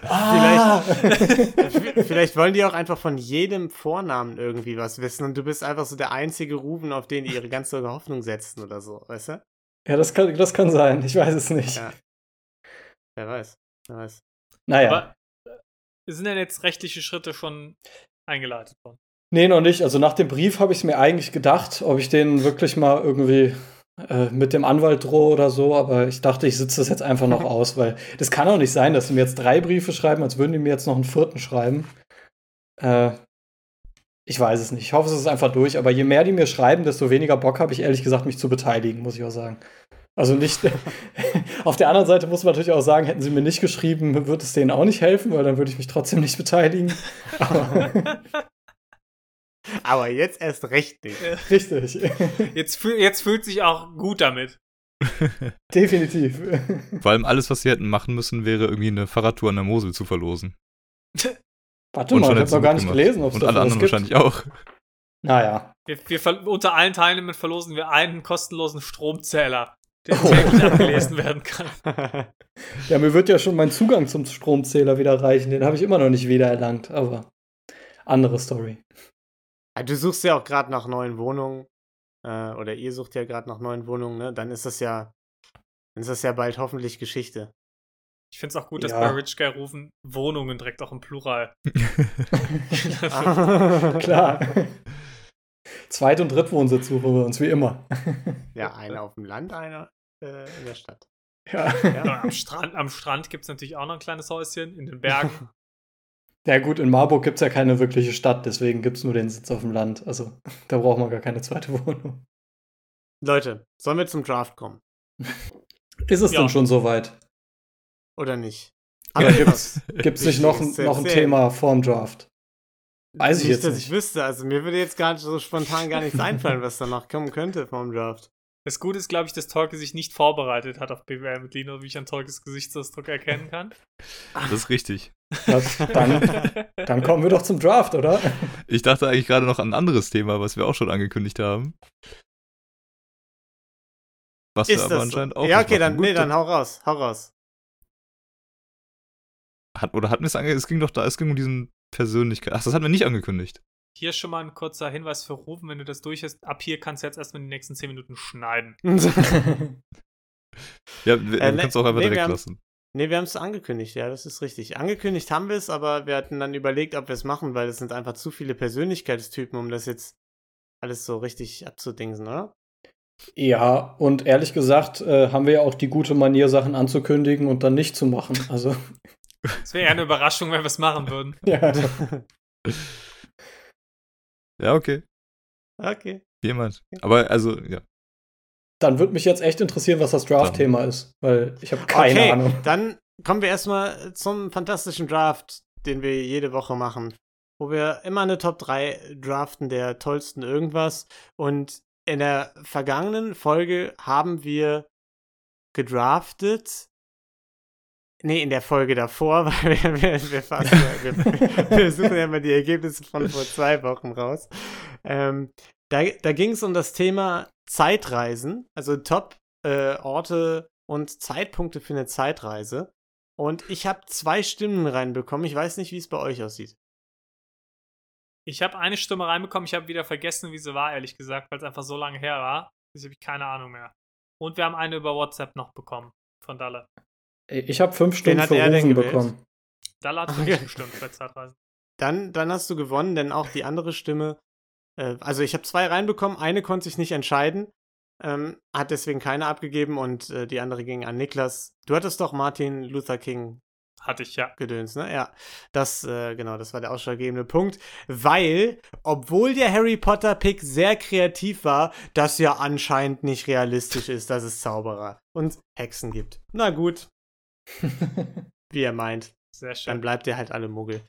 [SPEAKER 2] ah,
[SPEAKER 4] V- Vielleicht wollen die auch einfach von jedem Vornamen irgendwie was wissen und du bist einfach so der einzige Ruben, auf den die ihre ganze Hoffnung setzen oder so, weißt du?
[SPEAKER 2] ja, das kann, das kann sein. Ich weiß es nicht.
[SPEAKER 4] Ja. Wer weiß. Weiß.
[SPEAKER 2] Naja.
[SPEAKER 1] Aber äh, sind denn jetzt rechtliche Schritte schon eingeleitet worden?
[SPEAKER 2] Nee, noch nicht. Also nach dem Brief habe ich es mir eigentlich gedacht, ob ich den wirklich mal irgendwie äh, mit dem Anwalt drohe oder so, aber ich dachte, ich sitze das jetzt einfach noch aus, weil das kann auch nicht sein, dass sie mir jetzt drei Briefe schreiben, als würden die mir jetzt noch einen vierten schreiben. Äh, ich weiß es nicht. Ich hoffe, es ist einfach durch, aber je mehr die mir schreiben, desto weniger Bock habe ich ehrlich gesagt, mich zu beteiligen, muss ich auch sagen. Also nicht. Auf der anderen Seite muss man natürlich auch sagen, hätten sie mir nicht geschrieben, würde es denen auch nicht helfen, weil dann würde ich mich trotzdem nicht beteiligen. Aber
[SPEAKER 4] Aber jetzt erst recht nicht.
[SPEAKER 2] richtig.
[SPEAKER 1] Jetzt, fühl, jetzt fühlt sich auch gut damit.
[SPEAKER 2] Definitiv.
[SPEAKER 3] Vor allem alles, was sie hätten machen müssen, wäre irgendwie eine Fahrradtour an der Mosel zu verlosen.
[SPEAKER 2] Warte
[SPEAKER 3] Und
[SPEAKER 2] mal,
[SPEAKER 3] schon
[SPEAKER 2] ich
[SPEAKER 3] sie
[SPEAKER 2] noch gar nicht gelesen, ob es
[SPEAKER 3] Und
[SPEAKER 2] davon
[SPEAKER 3] alle anderen
[SPEAKER 2] gibt.
[SPEAKER 3] wahrscheinlich auch.
[SPEAKER 2] Naja.
[SPEAKER 1] Wir, wir unter allen Teilnehmern verlosen wir einen kostenlosen Stromzähler, der
[SPEAKER 2] Oh.
[SPEAKER 1] täglich abgelesen werden kann.
[SPEAKER 2] Ja, mir wird ja schon mein Zugang zum Stromzähler wieder reichen. Den habe ich immer noch nicht wiedererlangt, aber andere Story.
[SPEAKER 4] Ah, Du suchst ja auch gerade nach neuen Wohnungen. Äh, oder ihr sucht ja gerade nach neuen Wohnungen, ne? Dann ist das ja. Dann ist das ja bald hoffentlich Geschichte.
[SPEAKER 1] Ich finde es auch gut, dass
[SPEAKER 2] Ja.
[SPEAKER 1] bei Rich Guy rufen Wohnungen direkt auch im Plural.
[SPEAKER 2] Klar. Zweit- und Drittwohnsitz suchen wir uns wie immer.
[SPEAKER 4] ja, einer auf dem Land, einer äh, in der Stadt.
[SPEAKER 2] ja.
[SPEAKER 1] Ja, am Strand, am Strand gibt es natürlich auch noch ein kleines Häuschen, in den Bergen.
[SPEAKER 2] ja, gut, in Marburg gibt es ja keine wirkliche Stadt, deswegen gibt es nur den Sitz auf dem Land. Also, da braucht man gar keine zweite Wohnung.
[SPEAKER 4] Leute, sollen wir zum Draft kommen?
[SPEAKER 2] Ist es
[SPEAKER 1] Ja.
[SPEAKER 2] denn schon soweit?
[SPEAKER 4] Oder nicht?
[SPEAKER 2] Ja,
[SPEAKER 4] Haben wir
[SPEAKER 2] gibt's, gibt's nicht noch, ein- noch ein? Thema vorm Draft? Weiß ich
[SPEAKER 4] nicht,
[SPEAKER 2] jetzt
[SPEAKER 4] dass
[SPEAKER 2] nicht.
[SPEAKER 4] ich wüsste. Also mir würde jetzt gar nicht so spontan gar nichts einfallen, was da noch kommen könnte vom Draft.
[SPEAKER 1] Das Gute ist, glaube ich, dass Tolke sich nicht vorbereitet hat auf BWL mit Lino, wie ich an Tolkes Gesichtsausdruck erkennen kann.
[SPEAKER 3] Das ist richtig.
[SPEAKER 2] Ja, dann, dann kommen wir doch zum Draft, oder?
[SPEAKER 3] Ich dachte eigentlich gerade noch an ein anderes Thema, was wir auch schon angekündigt haben. Was wir
[SPEAKER 4] Ist
[SPEAKER 3] aber
[SPEAKER 4] das
[SPEAKER 3] anscheinend
[SPEAKER 4] so?
[SPEAKER 3] auch
[SPEAKER 4] Ja, okay, dann,
[SPEAKER 3] Gut,
[SPEAKER 4] nee, dann hau raus, hau raus.
[SPEAKER 3] Hat, oder hatten wir es angekündigt? Es ging doch da, es ging um diesen Persönlichkeit. Ach, das hatten wir nicht angekündigt.
[SPEAKER 1] Hier schon mal ein kurzer Hinweis für Rufen, wenn du das durch hast. Ab hier kannst du jetzt erstmal die nächsten 10 Minuten schneiden.
[SPEAKER 3] Ja, wir,
[SPEAKER 4] Äh,
[SPEAKER 3] du
[SPEAKER 4] ne-
[SPEAKER 3] kannst auch einfach
[SPEAKER 4] nee, wir
[SPEAKER 3] direkt
[SPEAKER 4] haben-
[SPEAKER 3] lassen.
[SPEAKER 4] Nee, wir haben es angekündigt, ja, das ist richtig. Angekündigt haben wir es, aber wir hatten dann überlegt, ob wir es machen, weil es sind einfach zu viele Persönlichkeitstypen, um das jetzt alles so richtig abzudingsen, oder?
[SPEAKER 2] ja, und ehrlich gesagt äh, haben wir ja auch die gute Manier, Sachen anzukündigen und dann nicht zu machen. Also,
[SPEAKER 1] Es wäre eher eine Überraschung, wenn wir es machen würden.
[SPEAKER 2] ja.
[SPEAKER 3] Ja, okay.
[SPEAKER 4] Okay.
[SPEAKER 3] Jemand. Aber also, ja.
[SPEAKER 2] Dann würde mich jetzt echt interessieren, was das Draft-Thema ist, weil ich habe keine
[SPEAKER 4] okay,
[SPEAKER 2] Ahnung.
[SPEAKER 4] dann kommen wir erstmal zum fantastischen Draft, den wir jede Woche machen, wo wir immer eine Top 3 draften der tollsten irgendwas. Und in der vergangenen Folge haben wir gedraftet. Nee, in der Folge davor, weil wir, wir, wir, fast, wir, wir suchen ja immer die Ergebnisse von vor zwei Wochen raus. Ähm, da da ging es um das Thema Zeitreisen, also Top-Orte und Zeitpunkte für eine Zeitreise. Und ich habe zwei Stimmen reinbekommen. Ich weiß nicht, wie es bei euch aussieht.
[SPEAKER 1] Ich habe eine Stimme reinbekommen, ich habe wieder vergessen, wie sie war, ehrlich gesagt, weil es einfach so lange her war. Jetzt habe ich keine Ahnung mehr. Und wir haben eine über WhatsApp noch bekommen von Dalle.
[SPEAKER 2] Ich habe fünf Stunden für Rufen bekommen.
[SPEAKER 1] Dalle hat für
[SPEAKER 4] Okay.
[SPEAKER 1] gestimmt bei Zeitreisen.
[SPEAKER 4] Dann, dann hast du gewonnen, denn auch die andere Stimme, äh, also ich habe zwei reinbekommen, eine konnte sich nicht entscheiden, ähm, hat deswegen keine abgegeben und äh, die andere ging an Niklas. Du hattest doch Martin Luther King
[SPEAKER 1] Hatte ich ja.
[SPEAKER 4] Gedöns, ne? Ja. Das, äh, genau, das war der ausschlaggebende Punkt. Weil, obwohl der Harry Potter-Pick sehr kreativ war, das ja anscheinend nicht realistisch ist, dass es Zauberer und Hexen gibt. Na gut, wie er meint.
[SPEAKER 1] Sehr
[SPEAKER 4] Dann
[SPEAKER 1] schön.
[SPEAKER 4] bleibt ihr halt alle Muggel.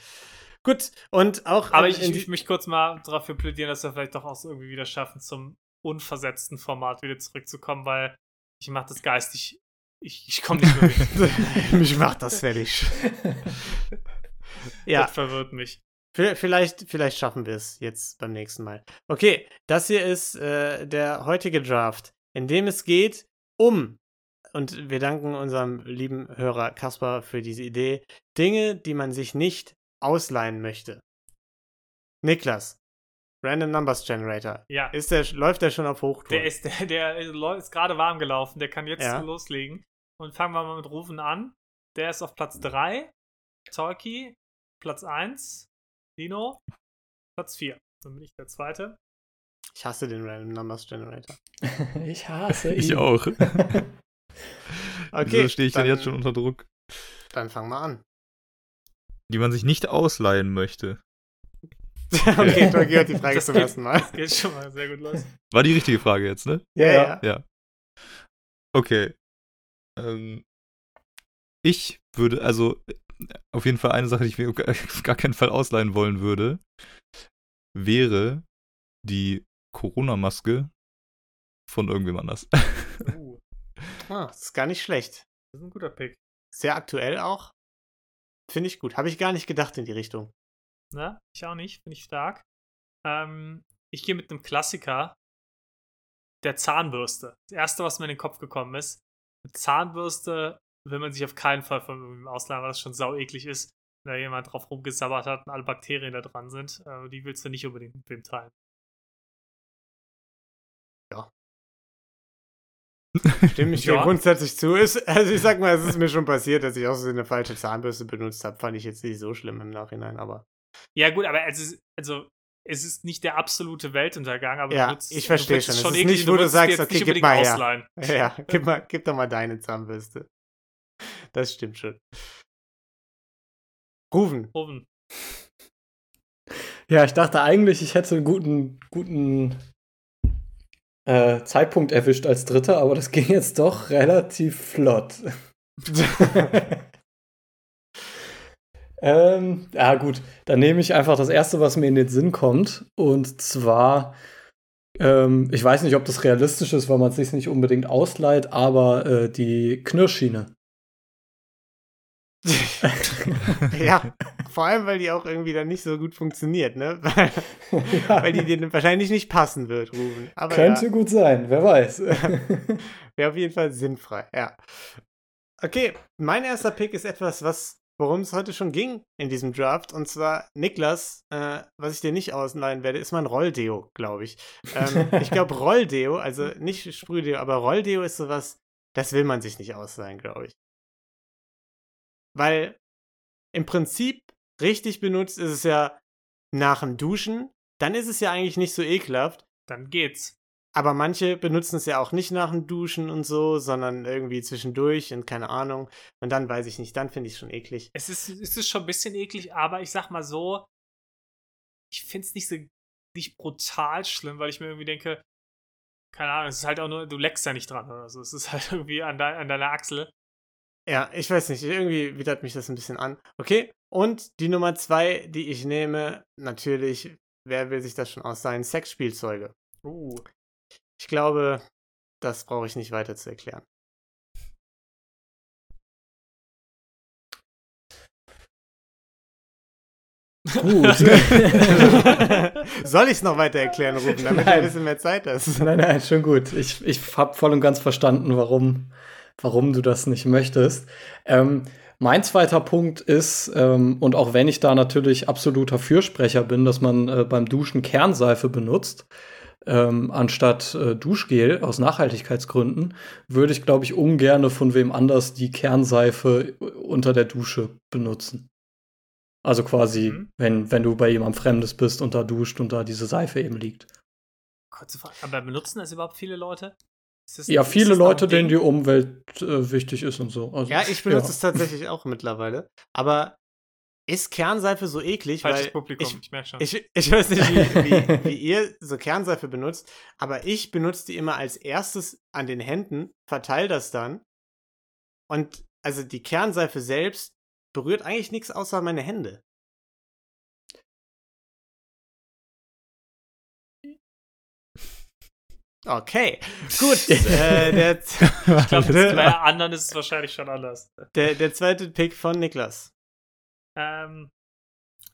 [SPEAKER 4] Gut, und auch.
[SPEAKER 1] Aber ich, ich möchte kurz mal dafür plädieren, dass wir vielleicht doch auch so irgendwie wieder schaffen, zum unversetzten Format wieder zurückzukommen, weil ich mache das geistig. Ich, ich komme nicht mehr mit.
[SPEAKER 4] Mich macht das fertig. ja,
[SPEAKER 1] Das verwirrt mich.
[SPEAKER 4] vielleicht, vielleicht schaffen wir es jetzt beim nächsten Mal. Okay, das hier ist äh, der heutige Draft, in dem es geht um, und wir danken unserem lieben Hörer Kaspar für diese Idee, Dinge, die man sich nicht ausleihen möchte. Niklas, Random Numbers Generator.
[SPEAKER 1] Ja.
[SPEAKER 4] Ist der, läuft der schon auf Hochtouren?
[SPEAKER 1] Der ist, der, der ist gerade warm gelaufen, der kann jetzt
[SPEAKER 4] Ja.
[SPEAKER 1] loslegen. Und fangen wir mal mit Rufen an. Der ist auf Platz 3. Talkie, Platz 1. Lino, Platz 4. Dann bin ich der Zweite.
[SPEAKER 4] ich hasse den Random Numbers Generator.
[SPEAKER 2] ich hasse ihn.
[SPEAKER 3] Ich auch.
[SPEAKER 4] Okay,
[SPEAKER 3] Wieso stehe ich denn
[SPEAKER 4] dann-
[SPEAKER 3] jetzt schon unter Druck?
[SPEAKER 4] Dann fang mal an.
[SPEAKER 3] Die man sich nicht ausleihen möchte.
[SPEAKER 4] okay, Torgi hört die Frage
[SPEAKER 1] Das
[SPEAKER 4] zum
[SPEAKER 1] geht-
[SPEAKER 4] ersten Mal.
[SPEAKER 1] Geht schon mal sehr gut los.
[SPEAKER 3] War die richtige Frage jetzt, ne?
[SPEAKER 2] Ja, ja.
[SPEAKER 3] Ja. Okay. Ähm, ich würde, also auf jeden Fall eine Sache, die ich mir auf gar keinen Fall ausleihen wollen würde, wäre die Corona-Maske von irgendwem anders.
[SPEAKER 4] Ah, das ist gar nicht schlecht.
[SPEAKER 1] das ist ein guter Pick.
[SPEAKER 4] Sehr aktuell auch. Finde ich gut. Habe ich gar nicht gedacht in die Richtung.
[SPEAKER 1] Ne? Ich auch nicht, finde ich stark. Ähm, ich gehe mit einem Klassiker der Zahnbürste. Das erste, was mir in den Kopf gekommen ist. Eine Zahnbürste will man sich auf keinen Fall von irgendwem ausleihen, weil das schon sau eklig ist. Wenn da jemand drauf rumgesabbert hat und alle Bakterien da dran sind, äh, die willst du nicht unbedingt mit wem teilen.
[SPEAKER 4] Stimme ich dir
[SPEAKER 1] Ja.
[SPEAKER 4] grundsätzlich zu. Ist, also ich sag mal, es ist mir schon passiert, dass ich auch so eine falsche Zahnbürste benutzt habe. Fand ich jetzt nicht so schlimm im Nachhinein, aber.
[SPEAKER 1] Ja, gut, aber es ist, also, es ist nicht der absolute Weltuntergang, aber
[SPEAKER 4] Ja,
[SPEAKER 1] du würdest-
[SPEAKER 4] ich versteh
[SPEAKER 1] du findest
[SPEAKER 4] schon.
[SPEAKER 1] es
[SPEAKER 4] Es ist
[SPEAKER 1] eklig
[SPEAKER 4] nicht, wo du sagst, okay, gib mal her.
[SPEAKER 1] ausleihen.
[SPEAKER 4] Ja, gib, mal, gib doch mal deine Zahnbürste. Das stimmt schon. Rufen.
[SPEAKER 1] Oben.
[SPEAKER 2] Ja, ich dachte eigentlich, ich hätte einen guten, guten äh, Zeitpunkt erwischt als Dritter, aber das ging jetzt doch relativ flott. ähm, ja, gut, dann nehme ich einfach das erste, was mir in den Sinn kommt. Und zwar, ähm, ich weiß nicht, ob das realistisch ist, weil man es sich nicht unbedingt ausleiht, aber äh, die Knirschschiene.
[SPEAKER 4] ja, vor allem, weil die auch irgendwie dann nicht so gut funktioniert, ne? Weil, weil die dir wahrscheinlich nicht passen wird, Rufen. Aber
[SPEAKER 2] Könnte
[SPEAKER 4] ja,
[SPEAKER 2] gut sein, wer weiß.
[SPEAKER 4] wäre auf jeden Fall sinnfrei, ja. Okay, mein erster Pick ist etwas, was worum es heute schon ging in diesem Draft. Und zwar, Niklas, äh, was ich dir nicht ausleihen werde, ist mein Rolldeo, glaube ich. Ähm, ich glaube, Rolldeo, also nicht Sprühdeo, aber Rolldeo ist sowas, das will man sich nicht ausleihen, glaube ich. Weil im Prinzip richtig benutzt ist es ja nach dem Duschen. Dann ist es ja eigentlich nicht so ekelhaft.
[SPEAKER 1] Dann geht's.
[SPEAKER 4] Aber manche benutzen es ja auch nicht nach dem Duschen und so, sondern irgendwie zwischendurch und keine Ahnung. Und dann weiß ich nicht, dann finde ich es schon eklig.
[SPEAKER 1] Es ist, es ist schon ein bisschen eklig, aber ich sag mal so, ich finde es nicht so nicht brutal schlimm, weil ich mir irgendwie denke, keine Ahnung, es ist halt auch nur, du leckst ja nicht dran oder so. Es ist halt irgendwie an, de, an deiner Achsel.
[SPEAKER 4] Ja, ich weiß nicht, irgendwie widert mich das ein bisschen an. Okay, und die Nummer zwei, die ich nehme, natürlich, wer will sich das schon ausleihen? Sexspielzeuge.
[SPEAKER 1] Uh.
[SPEAKER 4] Ich glaube, das brauche ich nicht weiter zu erklären.
[SPEAKER 2] Gut.
[SPEAKER 4] Soll ich es noch weiter erklären, Ruben, damit du
[SPEAKER 2] Nein.
[SPEAKER 4] ein bisschen mehr Zeit hast?
[SPEAKER 2] nein, nein, schon gut. Ich, ich habe voll und ganz verstanden, warum, warum du das nicht möchtest. Ähm, mein zweiter Punkt ist, ähm, und auch wenn ich da natürlich absoluter Fürsprecher bin, dass man äh, beim Duschen Kernseife benutzt, ähm, anstatt äh, Duschgel aus Nachhaltigkeitsgründen, würde ich, glaube ich, ungerne von wem anders die Kernseife unter der Dusche benutzen. Also quasi,
[SPEAKER 1] Mhm.
[SPEAKER 2] wenn, wenn du bei jemandem Fremdes bist und da duscht und da diese Seife eben liegt.
[SPEAKER 1] Kurze Frage, aber benutzen das überhaupt viele Leute?
[SPEAKER 2] Ja, viele Leute, denen die? Umwelt äh, wichtig ist und so. Also,
[SPEAKER 4] Ja, ich benutze es tatsächlich auch mittlerweile. Aber ist Kernseife so eklig?
[SPEAKER 1] Falsches
[SPEAKER 4] weil
[SPEAKER 1] Publikum,
[SPEAKER 4] ich,
[SPEAKER 1] ich, merke schon.
[SPEAKER 4] Ich, ich weiß nicht, wie, wie, wie ihr so Kernseife benutzt, aber ich benutze die immer als erstes an den Händen, verteile das dann. Und also die Kernseife selbst berührt eigentlich nichts außer meine Hände. Okay, gut. äh, der,
[SPEAKER 1] ich glaube, bei anderen ist es wahrscheinlich schon anders.
[SPEAKER 4] der, der zweite Pick von Niklas.
[SPEAKER 1] Ähm,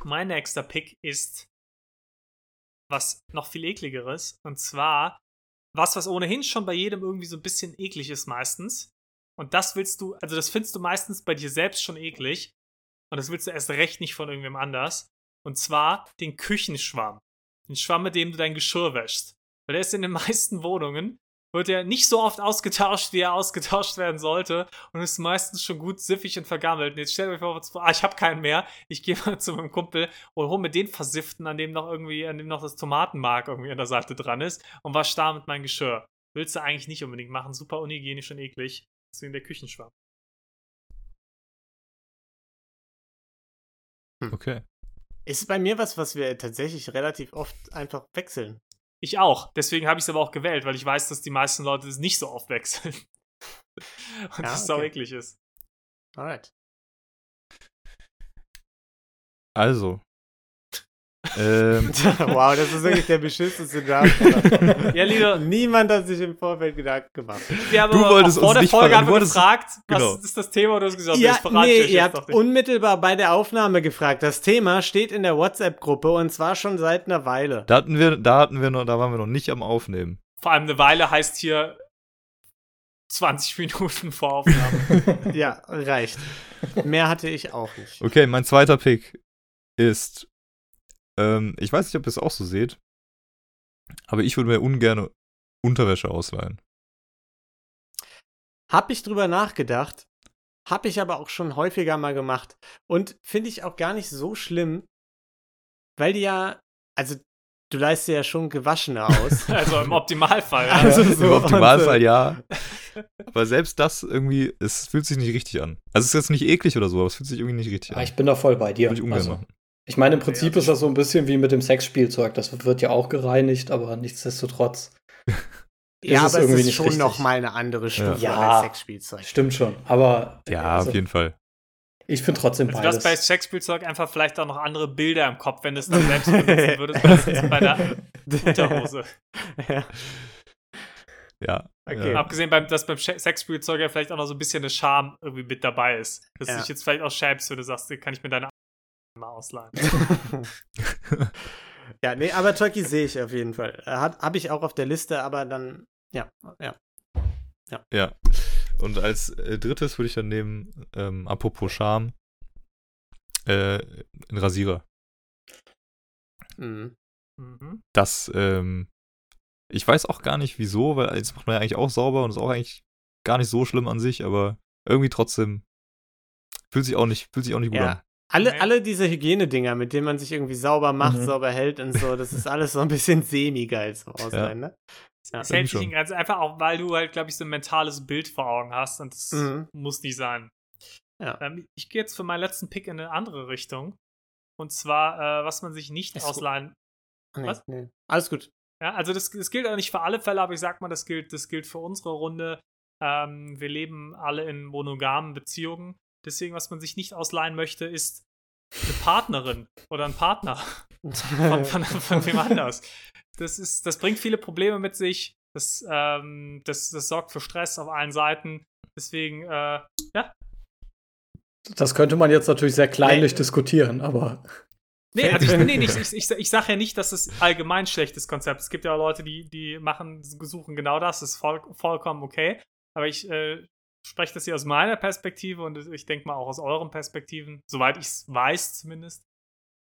[SPEAKER 1] mein nächster Pick ist was noch viel ekligeres. Und zwar was, was ohnehin schon bei jedem irgendwie so ein bisschen eklig ist meistens. Und das willst du, also das findest du meistens bei dir selbst schon eklig. Und das willst du erst recht nicht von irgendwem anders. Und zwar den Küchenschwamm. Den Schwamm, mit dem du dein Geschirr wäschst. Weil der ist in den meisten Wohnungen, wird er nicht so oft ausgetauscht, wie er ausgetauscht werden sollte. Und ist meistens schon gut siffig und vergammelt. Und jetzt stellt euch vor, ah, ich habe keinen mehr. Ich gehe mal zu meinem Kumpel und hole mir den versifften, an dem noch irgendwie, an dem noch das Tomatenmark irgendwie an der Seite dran ist und wasch damit mein Geschirr. Willst du eigentlich nicht unbedingt machen. Super unhygienisch und eklig. Deswegen der Küchenschwamm.
[SPEAKER 3] Okay.
[SPEAKER 4] Ist bei mir was, was wir tatsächlich relativ oft einfach wechseln.
[SPEAKER 1] Ich auch. Deswegen habe ich es aber auch gewählt, weil ich weiß, dass die meisten Leute es nicht so oft wechseln. Und
[SPEAKER 4] Ja,
[SPEAKER 1] das sau
[SPEAKER 4] okay.
[SPEAKER 1] eklig ist.
[SPEAKER 4] Alright.
[SPEAKER 3] Also. Ähm,
[SPEAKER 4] wow, das ist wirklich der beschissenste Draft.
[SPEAKER 1] Ja, Lido,
[SPEAKER 4] Niemand hat sich im Vorfeld Gedanken gemacht.
[SPEAKER 1] wir haben
[SPEAKER 3] Du
[SPEAKER 1] aber
[SPEAKER 3] wolltest
[SPEAKER 1] vor
[SPEAKER 3] uns
[SPEAKER 1] der
[SPEAKER 3] nicht
[SPEAKER 1] Folge haben wir
[SPEAKER 3] wolltest-
[SPEAKER 1] gefragt,
[SPEAKER 3] Genau.
[SPEAKER 1] was ist das Thema? Und du hast gesagt,
[SPEAKER 4] Ja,
[SPEAKER 1] das
[SPEAKER 4] nee, ihr habt unmittelbar bei der Aufnahme gefragt. Das Thema steht in der WhatsApp-Gruppe und zwar schon seit einer Weile.
[SPEAKER 3] da hatten wir, da hatten wir noch, da waren wir noch nicht am Aufnehmen.
[SPEAKER 1] Vor allem eine Weile heißt hier 20 Minuten vor Aufnahme.
[SPEAKER 4] Ja, reicht. Mehr hatte ich auch nicht.
[SPEAKER 3] Okay, mein zweiter Pick ist, ähm, ich weiß nicht, ob ihr es auch so seht, aber ich würde mir ungern Unterwäsche ausleihen.
[SPEAKER 4] Hab ich drüber nachgedacht, hab ich aber auch schon häufiger mal gemacht. Und finde ich auch gar nicht so schlimm, weil die ja, also du leist dir ja schon gewaschene aus.
[SPEAKER 1] also im Optimalfall. Ja.
[SPEAKER 4] Also
[SPEAKER 3] Im
[SPEAKER 4] so,
[SPEAKER 3] Optimalfall
[SPEAKER 4] und, äh,
[SPEAKER 3] ja. Aber selbst das irgendwie, es fühlt sich nicht richtig an. Also es ist jetzt nicht eklig oder so, aber es fühlt sich irgendwie nicht richtig
[SPEAKER 2] Ja,
[SPEAKER 3] an.
[SPEAKER 2] ich bin da voll bei dir.
[SPEAKER 3] Würde ich ungern
[SPEAKER 2] Also,
[SPEAKER 3] machen.
[SPEAKER 2] Ich meine, im Prinzip ist das so ein bisschen wie mit dem Sexspielzeug. Das wird ja auch gereinigt, aber nichtsdestotrotz.
[SPEAKER 4] Ja,
[SPEAKER 2] ist es
[SPEAKER 4] aber es
[SPEAKER 2] irgendwie
[SPEAKER 4] ist
[SPEAKER 2] nicht
[SPEAKER 4] schon
[SPEAKER 2] richtig.
[SPEAKER 4] noch mal eine andere Stufe
[SPEAKER 2] Ja.
[SPEAKER 4] als Sexspielzeug.
[SPEAKER 2] Stimmt schon. Aber
[SPEAKER 3] Ja,
[SPEAKER 2] also,
[SPEAKER 3] auf jeden Fall.
[SPEAKER 2] ich finde trotzdem
[SPEAKER 1] Also du hast
[SPEAKER 2] beides.
[SPEAKER 1] bei Sexspielzeug einfach vielleicht auch noch andere Bilder im Kopf, wenn du es dann selbst benutzen würdest, als jetzt bei der Unterhose.
[SPEAKER 4] ja.
[SPEAKER 3] Ja.
[SPEAKER 4] Okay.
[SPEAKER 3] ja.
[SPEAKER 1] Abgesehen, beim, dass beim Sexspielzeug ja vielleicht auch noch so ein bisschen eine Scham irgendwie mit dabei ist. Dass
[SPEAKER 4] Ja.
[SPEAKER 1] du dich jetzt vielleicht auch schämst, wenn du sagst, kann ich mir deine mal ausleihen.
[SPEAKER 4] ja, nee, aber Turkey sehe ich auf jeden Fall. Habe ich auch auf der Liste, aber dann, ja, ja.
[SPEAKER 3] Ja. Und als äh, drittes würde ich dann nehmen, ähm, apropos Scham, äh, ein Rasierer.
[SPEAKER 4] Mhm.
[SPEAKER 1] Mhm.
[SPEAKER 3] Das, ähm, ich weiß auch gar nicht wieso, weil jetzt macht man ja eigentlich auch sauber und ist auch eigentlich gar nicht so schlimm an sich, aber irgendwie trotzdem fühlt sich auch nicht, fühlt sich auch nicht gut an.
[SPEAKER 4] Ja. Alle,
[SPEAKER 1] Nee.
[SPEAKER 4] alle diese Hygienedinger, mit denen man sich irgendwie sauber macht,
[SPEAKER 2] Mhm.
[SPEAKER 4] sauber hält und so, das ist alles so ein bisschen semi-geil zum Ausleihen, ne? Ja.
[SPEAKER 1] Es hält in Grenzen, einfach auch, weil du halt, glaube ich, so ein mentales Bild vor Augen hast und das
[SPEAKER 4] Mhm.
[SPEAKER 1] muss nicht sein.
[SPEAKER 4] Ja.
[SPEAKER 1] Ähm, ich gehe jetzt für meinen letzten Pick in eine andere Richtung. Und zwar, äh, was man sich nicht
[SPEAKER 4] Ist
[SPEAKER 1] ausleihen.
[SPEAKER 4] Nee,
[SPEAKER 1] Was?
[SPEAKER 4] nee. Alles gut.
[SPEAKER 1] Ja, also das, das gilt auch nicht für alle Fälle, aber ich sag mal, das gilt, das gilt für unsere Runde. Ähm, wir leben alle in monogamen Beziehungen. Deswegen, was man sich nicht ausleihen möchte, ist eine Partnerin oder ein Partner von, von, von wem anders. Das, ist, das bringt viele Probleme mit sich. Das, ähm, das, das sorgt für Stress auf allen Seiten. Deswegen, äh, ja.
[SPEAKER 2] Das könnte man jetzt natürlich sehr kleinlich
[SPEAKER 4] Nee.
[SPEAKER 2] diskutieren, aber
[SPEAKER 1] Nee, also ich, nee, nicht, ich, ich, ich sage ja nicht, dass es allgemein schlechtes Konzept ist. Es gibt ja auch Leute, die, die machen, suchen genau das. Das ist voll, vollkommen okay. Aber ich äh, spreche das hier aus meiner Perspektive und ich denke mal auch aus euren Perspektiven, soweit ich es weiß zumindest.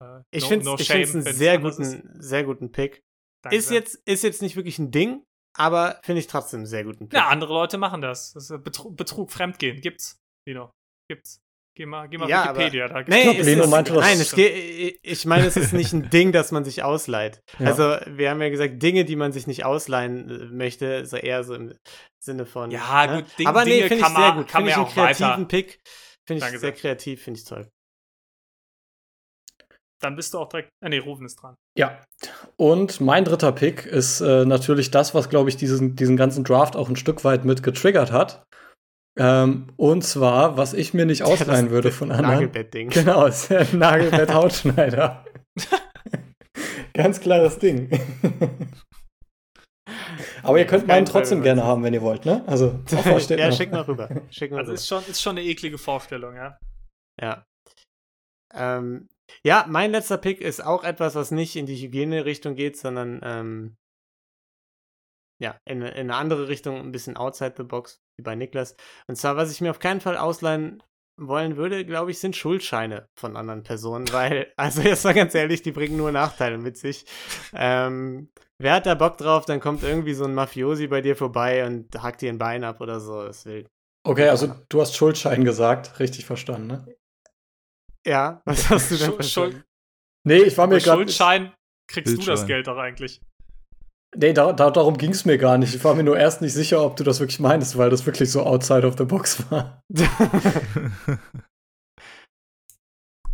[SPEAKER 1] Äh,
[SPEAKER 4] Ich
[SPEAKER 1] no-
[SPEAKER 4] finde
[SPEAKER 1] no
[SPEAKER 4] es einen sehr
[SPEAKER 1] ist.
[SPEAKER 4] guten, sehr guten Pick.
[SPEAKER 1] Danke
[SPEAKER 4] Ist
[SPEAKER 1] sehr.
[SPEAKER 4] jetzt, ist jetzt nicht wirklich ein Ding, aber finde ich trotzdem einen sehr guten Pick.
[SPEAKER 1] Ja, andere Leute machen das. das ist Betrug, Betrug, Fremdgehen. Gibt's, Lino. Gibt's. Geh mal, geh mal
[SPEAKER 4] Ja,
[SPEAKER 1] Wikipedia. Da
[SPEAKER 4] Nee, es ist,
[SPEAKER 2] meinte
[SPEAKER 4] nein, es geht, ich meine, es ist nicht ein Ding, das man sich ausleiht.
[SPEAKER 2] Ja.
[SPEAKER 4] Also, wir haben ja gesagt, Dinge, die man sich nicht ausleihen äh, möchte, so eher so im Sinne von.
[SPEAKER 1] Ja,
[SPEAKER 4] ne?
[SPEAKER 1] gut, Ding-
[SPEAKER 4] Aber nee,
[SPEAKER 1] Dinge
[SPEAKER 4] finde ich
[SPEAKER 1] kann
[SPEAKER 4] sehr
[SPEAKER 1] man-
[SPEAKER 4] gut.
[SPEAKER 1] kann
[SPEAKER 4] Finde ich
[SPEAKER 1] man
[SPEAKER 4] einen
[SPEAKER 1] ja auch weiter-
[SPEAKER 4] kreativen Pick. Finde ich
[SPEAKER 1] Danke
[SPEAKER 4] sehr
[SPEAKER 1] sehr.
[SPEAKER 4] kreativ, finde ich toll.
[SPEAKER 1] Dann bist du auch direkt. Äh, nee, Rufen ist dran.
[SPEAKER 2] ja. Und mein dritter Pick ist äh, natürlich das, was, glaube ich, diesen, diesen ganzen Draft auch ein Stück weit mit getriggert hat. Ähm, und zwar, was ich mir nicht ausleihen
[SPEAKER 4] Das-
[SPEAKER 2] würde von anderen.
[SPEAKER 4] Nagelbettding.
[SPEAKER 2] Genau, ist der Nagelbett-Hautschneider. Ganz klares Ding. Aber ihr könnt meinen trotzdem gerne haben, wenn ihr wollt, ne? Also,
[SPEAKER 4] ja, schick mal rüber. Schick mal
[SPEAKER 1] Also
[SPEAKER 4] rüber.
[SPEAKER 1] ist schon, ist schon eine eklige Vorstellung, ja.
[SPEAKER 4] Ja. Ähm, ja, mein letzter Pick ist auch etwas, was nicht in die Hygiene-Richtung geht, sondern ähm, ja, in, in eine andere Richtung, ein bisschen outside the box, wie bei Niklas. Und zwar, was ich mir auf keinen Fall ausleihen wollen würde, glaube ich, sind Schuldscheine von anderen Personen, weil, also jetzt mal ganz ehrlich, die bringen nur Nachteile mit sich. Ähm, wer hat da Bock drauf, dann kommt irgendwie so ein Mafiosi bei dir vorbei und hackt dir ein Bein ab oder so. Das will.
[SPEAKER 2] Okay, also du hast Schuldschein gesagt, richtig verstanden, ne?
[SPEAKER 4] Ja, was hast du denn
[SPEAKER 1] Schuld-
[SPEAKER 4] verstanden?
[SPEAKER 2] Nee, ich war mir gerade.
[SPEAKER 1] Schuldschein kriegst du das
[SPEAKER 3] Bildschein.
[SPEAKER 1] Geld doch eigentlich.
[SPEAKER 2] Nee, da, da, darum ging es mir gar nicht. Ich war mir nur erst nicht sicher, ob du das wirklich meinst, weil das wirklich so outside of the box war.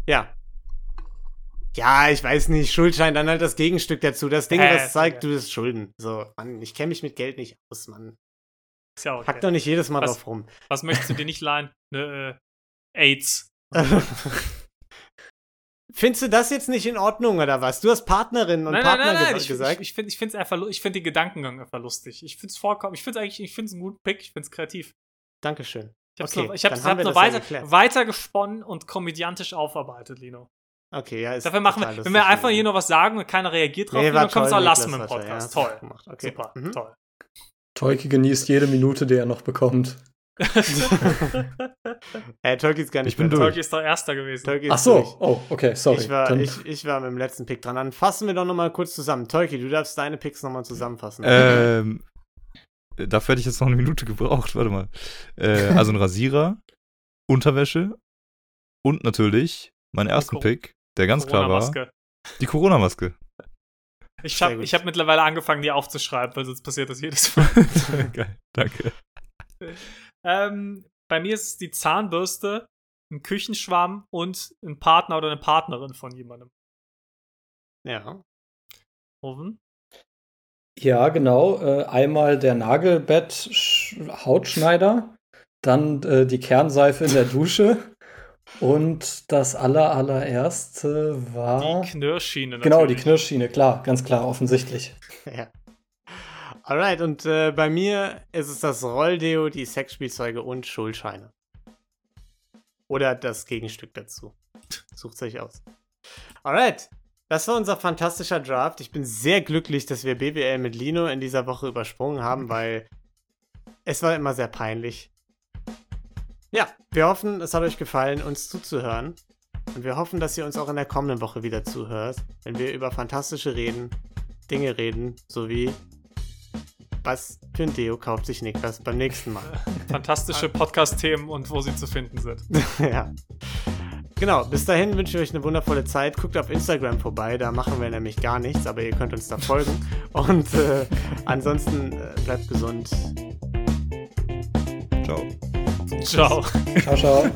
[SPEAKER 4] Ja. Ja, ich weiß nicht, Schuldschein, dann halt das Gegenstück dazu. Das Ding,
[SPEAKER 1] Äh,
[SPEAKER 4] was zeigt,
[SPEAKER 1] ja.
[SPEAKER 4] du bist Schulden. So, Mann, ich kenne mich mit Geld nicht aus, Mann.
[SPEAKER 1] Ist ja
[SPEAKER 4] Pack
[SPEAKER 1] okay.
[SPEAKER 4] doch nicht jedes Mal
[SPEAKER 1] Was-
[SPEAKER 4] drauf rum.
[SPEAKER 1] Was möchtest du dir nicht leihen? Ne, äh, AIDS.
[SPEAKER 4] Findest du das jetzt nicht in Ordnung oder was? Du hast Partnerin und
[SPEAKER 1] Nein, nein,
[SPEAKER 4] Partner
[SPEAKER 1] nein, nein.
[SPEAKER 4] ge-
[SPEAKER 1] Ich,
[SPEAKER 4] gesagt.
[SPEAKER 1] ich, ich finde ich find's einfach, ich find den Gedankengang einfach lustig. Ich finde es vollkommen, ich finde eigentlich, ich finde es einen guten Pick, ich finde es kreativ.
[SPEAKER 4] Dankeschön.
[SPEAKER 1] Ich habe es
[SPEAKER 4] Okay,
[SPEAKER 1] noch, ich hab's,
[SPEAKER 4] wir
[SPEAKER 1] noch
[SPEAKER 4] ja
[SPEAKER 1] weiter,
[SPEAKER 4] geklärt.
[SPEAKER 1] weiter gesponnen und komödiantisch aufarbeitet, Lino.
[SPEAKER 4] Okay, ja, ist
[SPEAKER 1] Dafür machen wir, wenn wir einfach hier noch was sagen und keiner reagiert drauf,
[SPEAKER 4] Nee,
[SPEAKER 1] dann wir es auch lassen
[SPEAKER 4] ja,
[SPEAKER 1] Podcast.
[SPEAKER 4] du
[SPEAKER 1] toll.
[SPEAKER 4] Okay.
[SPEAKER 1] Super,
[SPEAKER 4] Mhm.
[SPEAKER 1] toll.
[SPEAKER 2] Tolki genießt jede Minute, die er noch bekommt.
[SPEAKER 4] Äh, Tolki ist gar nicht
[SPEAKER 3] Ich bin
[SPEAKER 4] mehr
[SPEAKER 3] durch.
[SPEAKER 1] Tolki ist doch Erster gewesen.
[SPEAKER 4] Ist
[SPEAKER 2] Ach so,
[SPEAKER 4] durch.
[SPEAKER 2] oh, okay, sorry.
[SPEAKER 4] Ich war, ich, ich war mit dem letzten Pick dran. Dann fassen wir doch noch mal kurz zusammen. Tolki, du darfst deine Picks noch mal zusammenfassen.
[SPEAKER 3] Ähm, dafür hätte ich jetzt noch eine Minute gebraucht. Warte mal. Äh, also ein Rasierer, Unterwäsche und natürlich mein ersten Pick, der ganz klar war,
[SPEAKER 1] Corona-Maske.
[SPEAKER 3] die Corona-Maske.
[SPEAKER 1] Ich habe hab mittlerweile angefangen, die aufzuschreiben, weil sonst passiert das jedes Mal.
[SPEAKER 3] Geil, danke.
[SPEAKER 1] Ähm, bei mir ist es die Zahnbürste, ein Küchenschwamm und ein Partner oder eine Partnerin von jemandem.
[SPEAKER 4] ja.
[SPEAKER 1] Oven.
[SPEAKER 2] Ja, genau. Äh, einmal der Nagelbett-Hautschneider, dann äh, die Kernseife in der Dusche und das aller, allererste war.
[SPEAKER 1] Die Knirschschiene.
[SPEAKER 2] genau, die
[SPEAKER 1] natürlich.
[SPEAKER 2] Knirschschiene, klar, ganz klar, offensichtlich.
[SPEAKER 4] ja. Alright, und äh, bei mir ist es das Rolldeo, die Sexspielzeuge und Schuldscheine. Oder das Gegenstück dazu. Sucht euch aus. Alright, das war unser fantastischer Draft. Ich bin sehr glücklich, dass wir BWL mit Lino in dieser Woche übersprungen haben, weil es war immer sehr peinlich. Ja, wir hoffen, es hat euch gefallen, uns zuzuhören. Und wir hoffen, dass ihr uns auch in der kommenden Woche wieder zuhört, wenn wir über fantastische Reden, Dinge reden, sowie was für ein Deo kauft sich Niklas beim nächsten Mal.
[SPEAKER 1] Fantastische Podcast-Themen und wo sie zu finden sind.
[SPEAKER 4] ja. Genau, bis dahin wünsche ich euch eine wundervolle Zeit. Guckt auf Instagram vorbei, da machen wir nämlich gar nichts, aber ihr könnt uns da folgen. Und äh, ansonsten äh, bleibt gesund.
[SPEAKER 3] Ciao.
[SPEAKER 1] Ciao.
[SPEAKER 2] Ciao, ciao.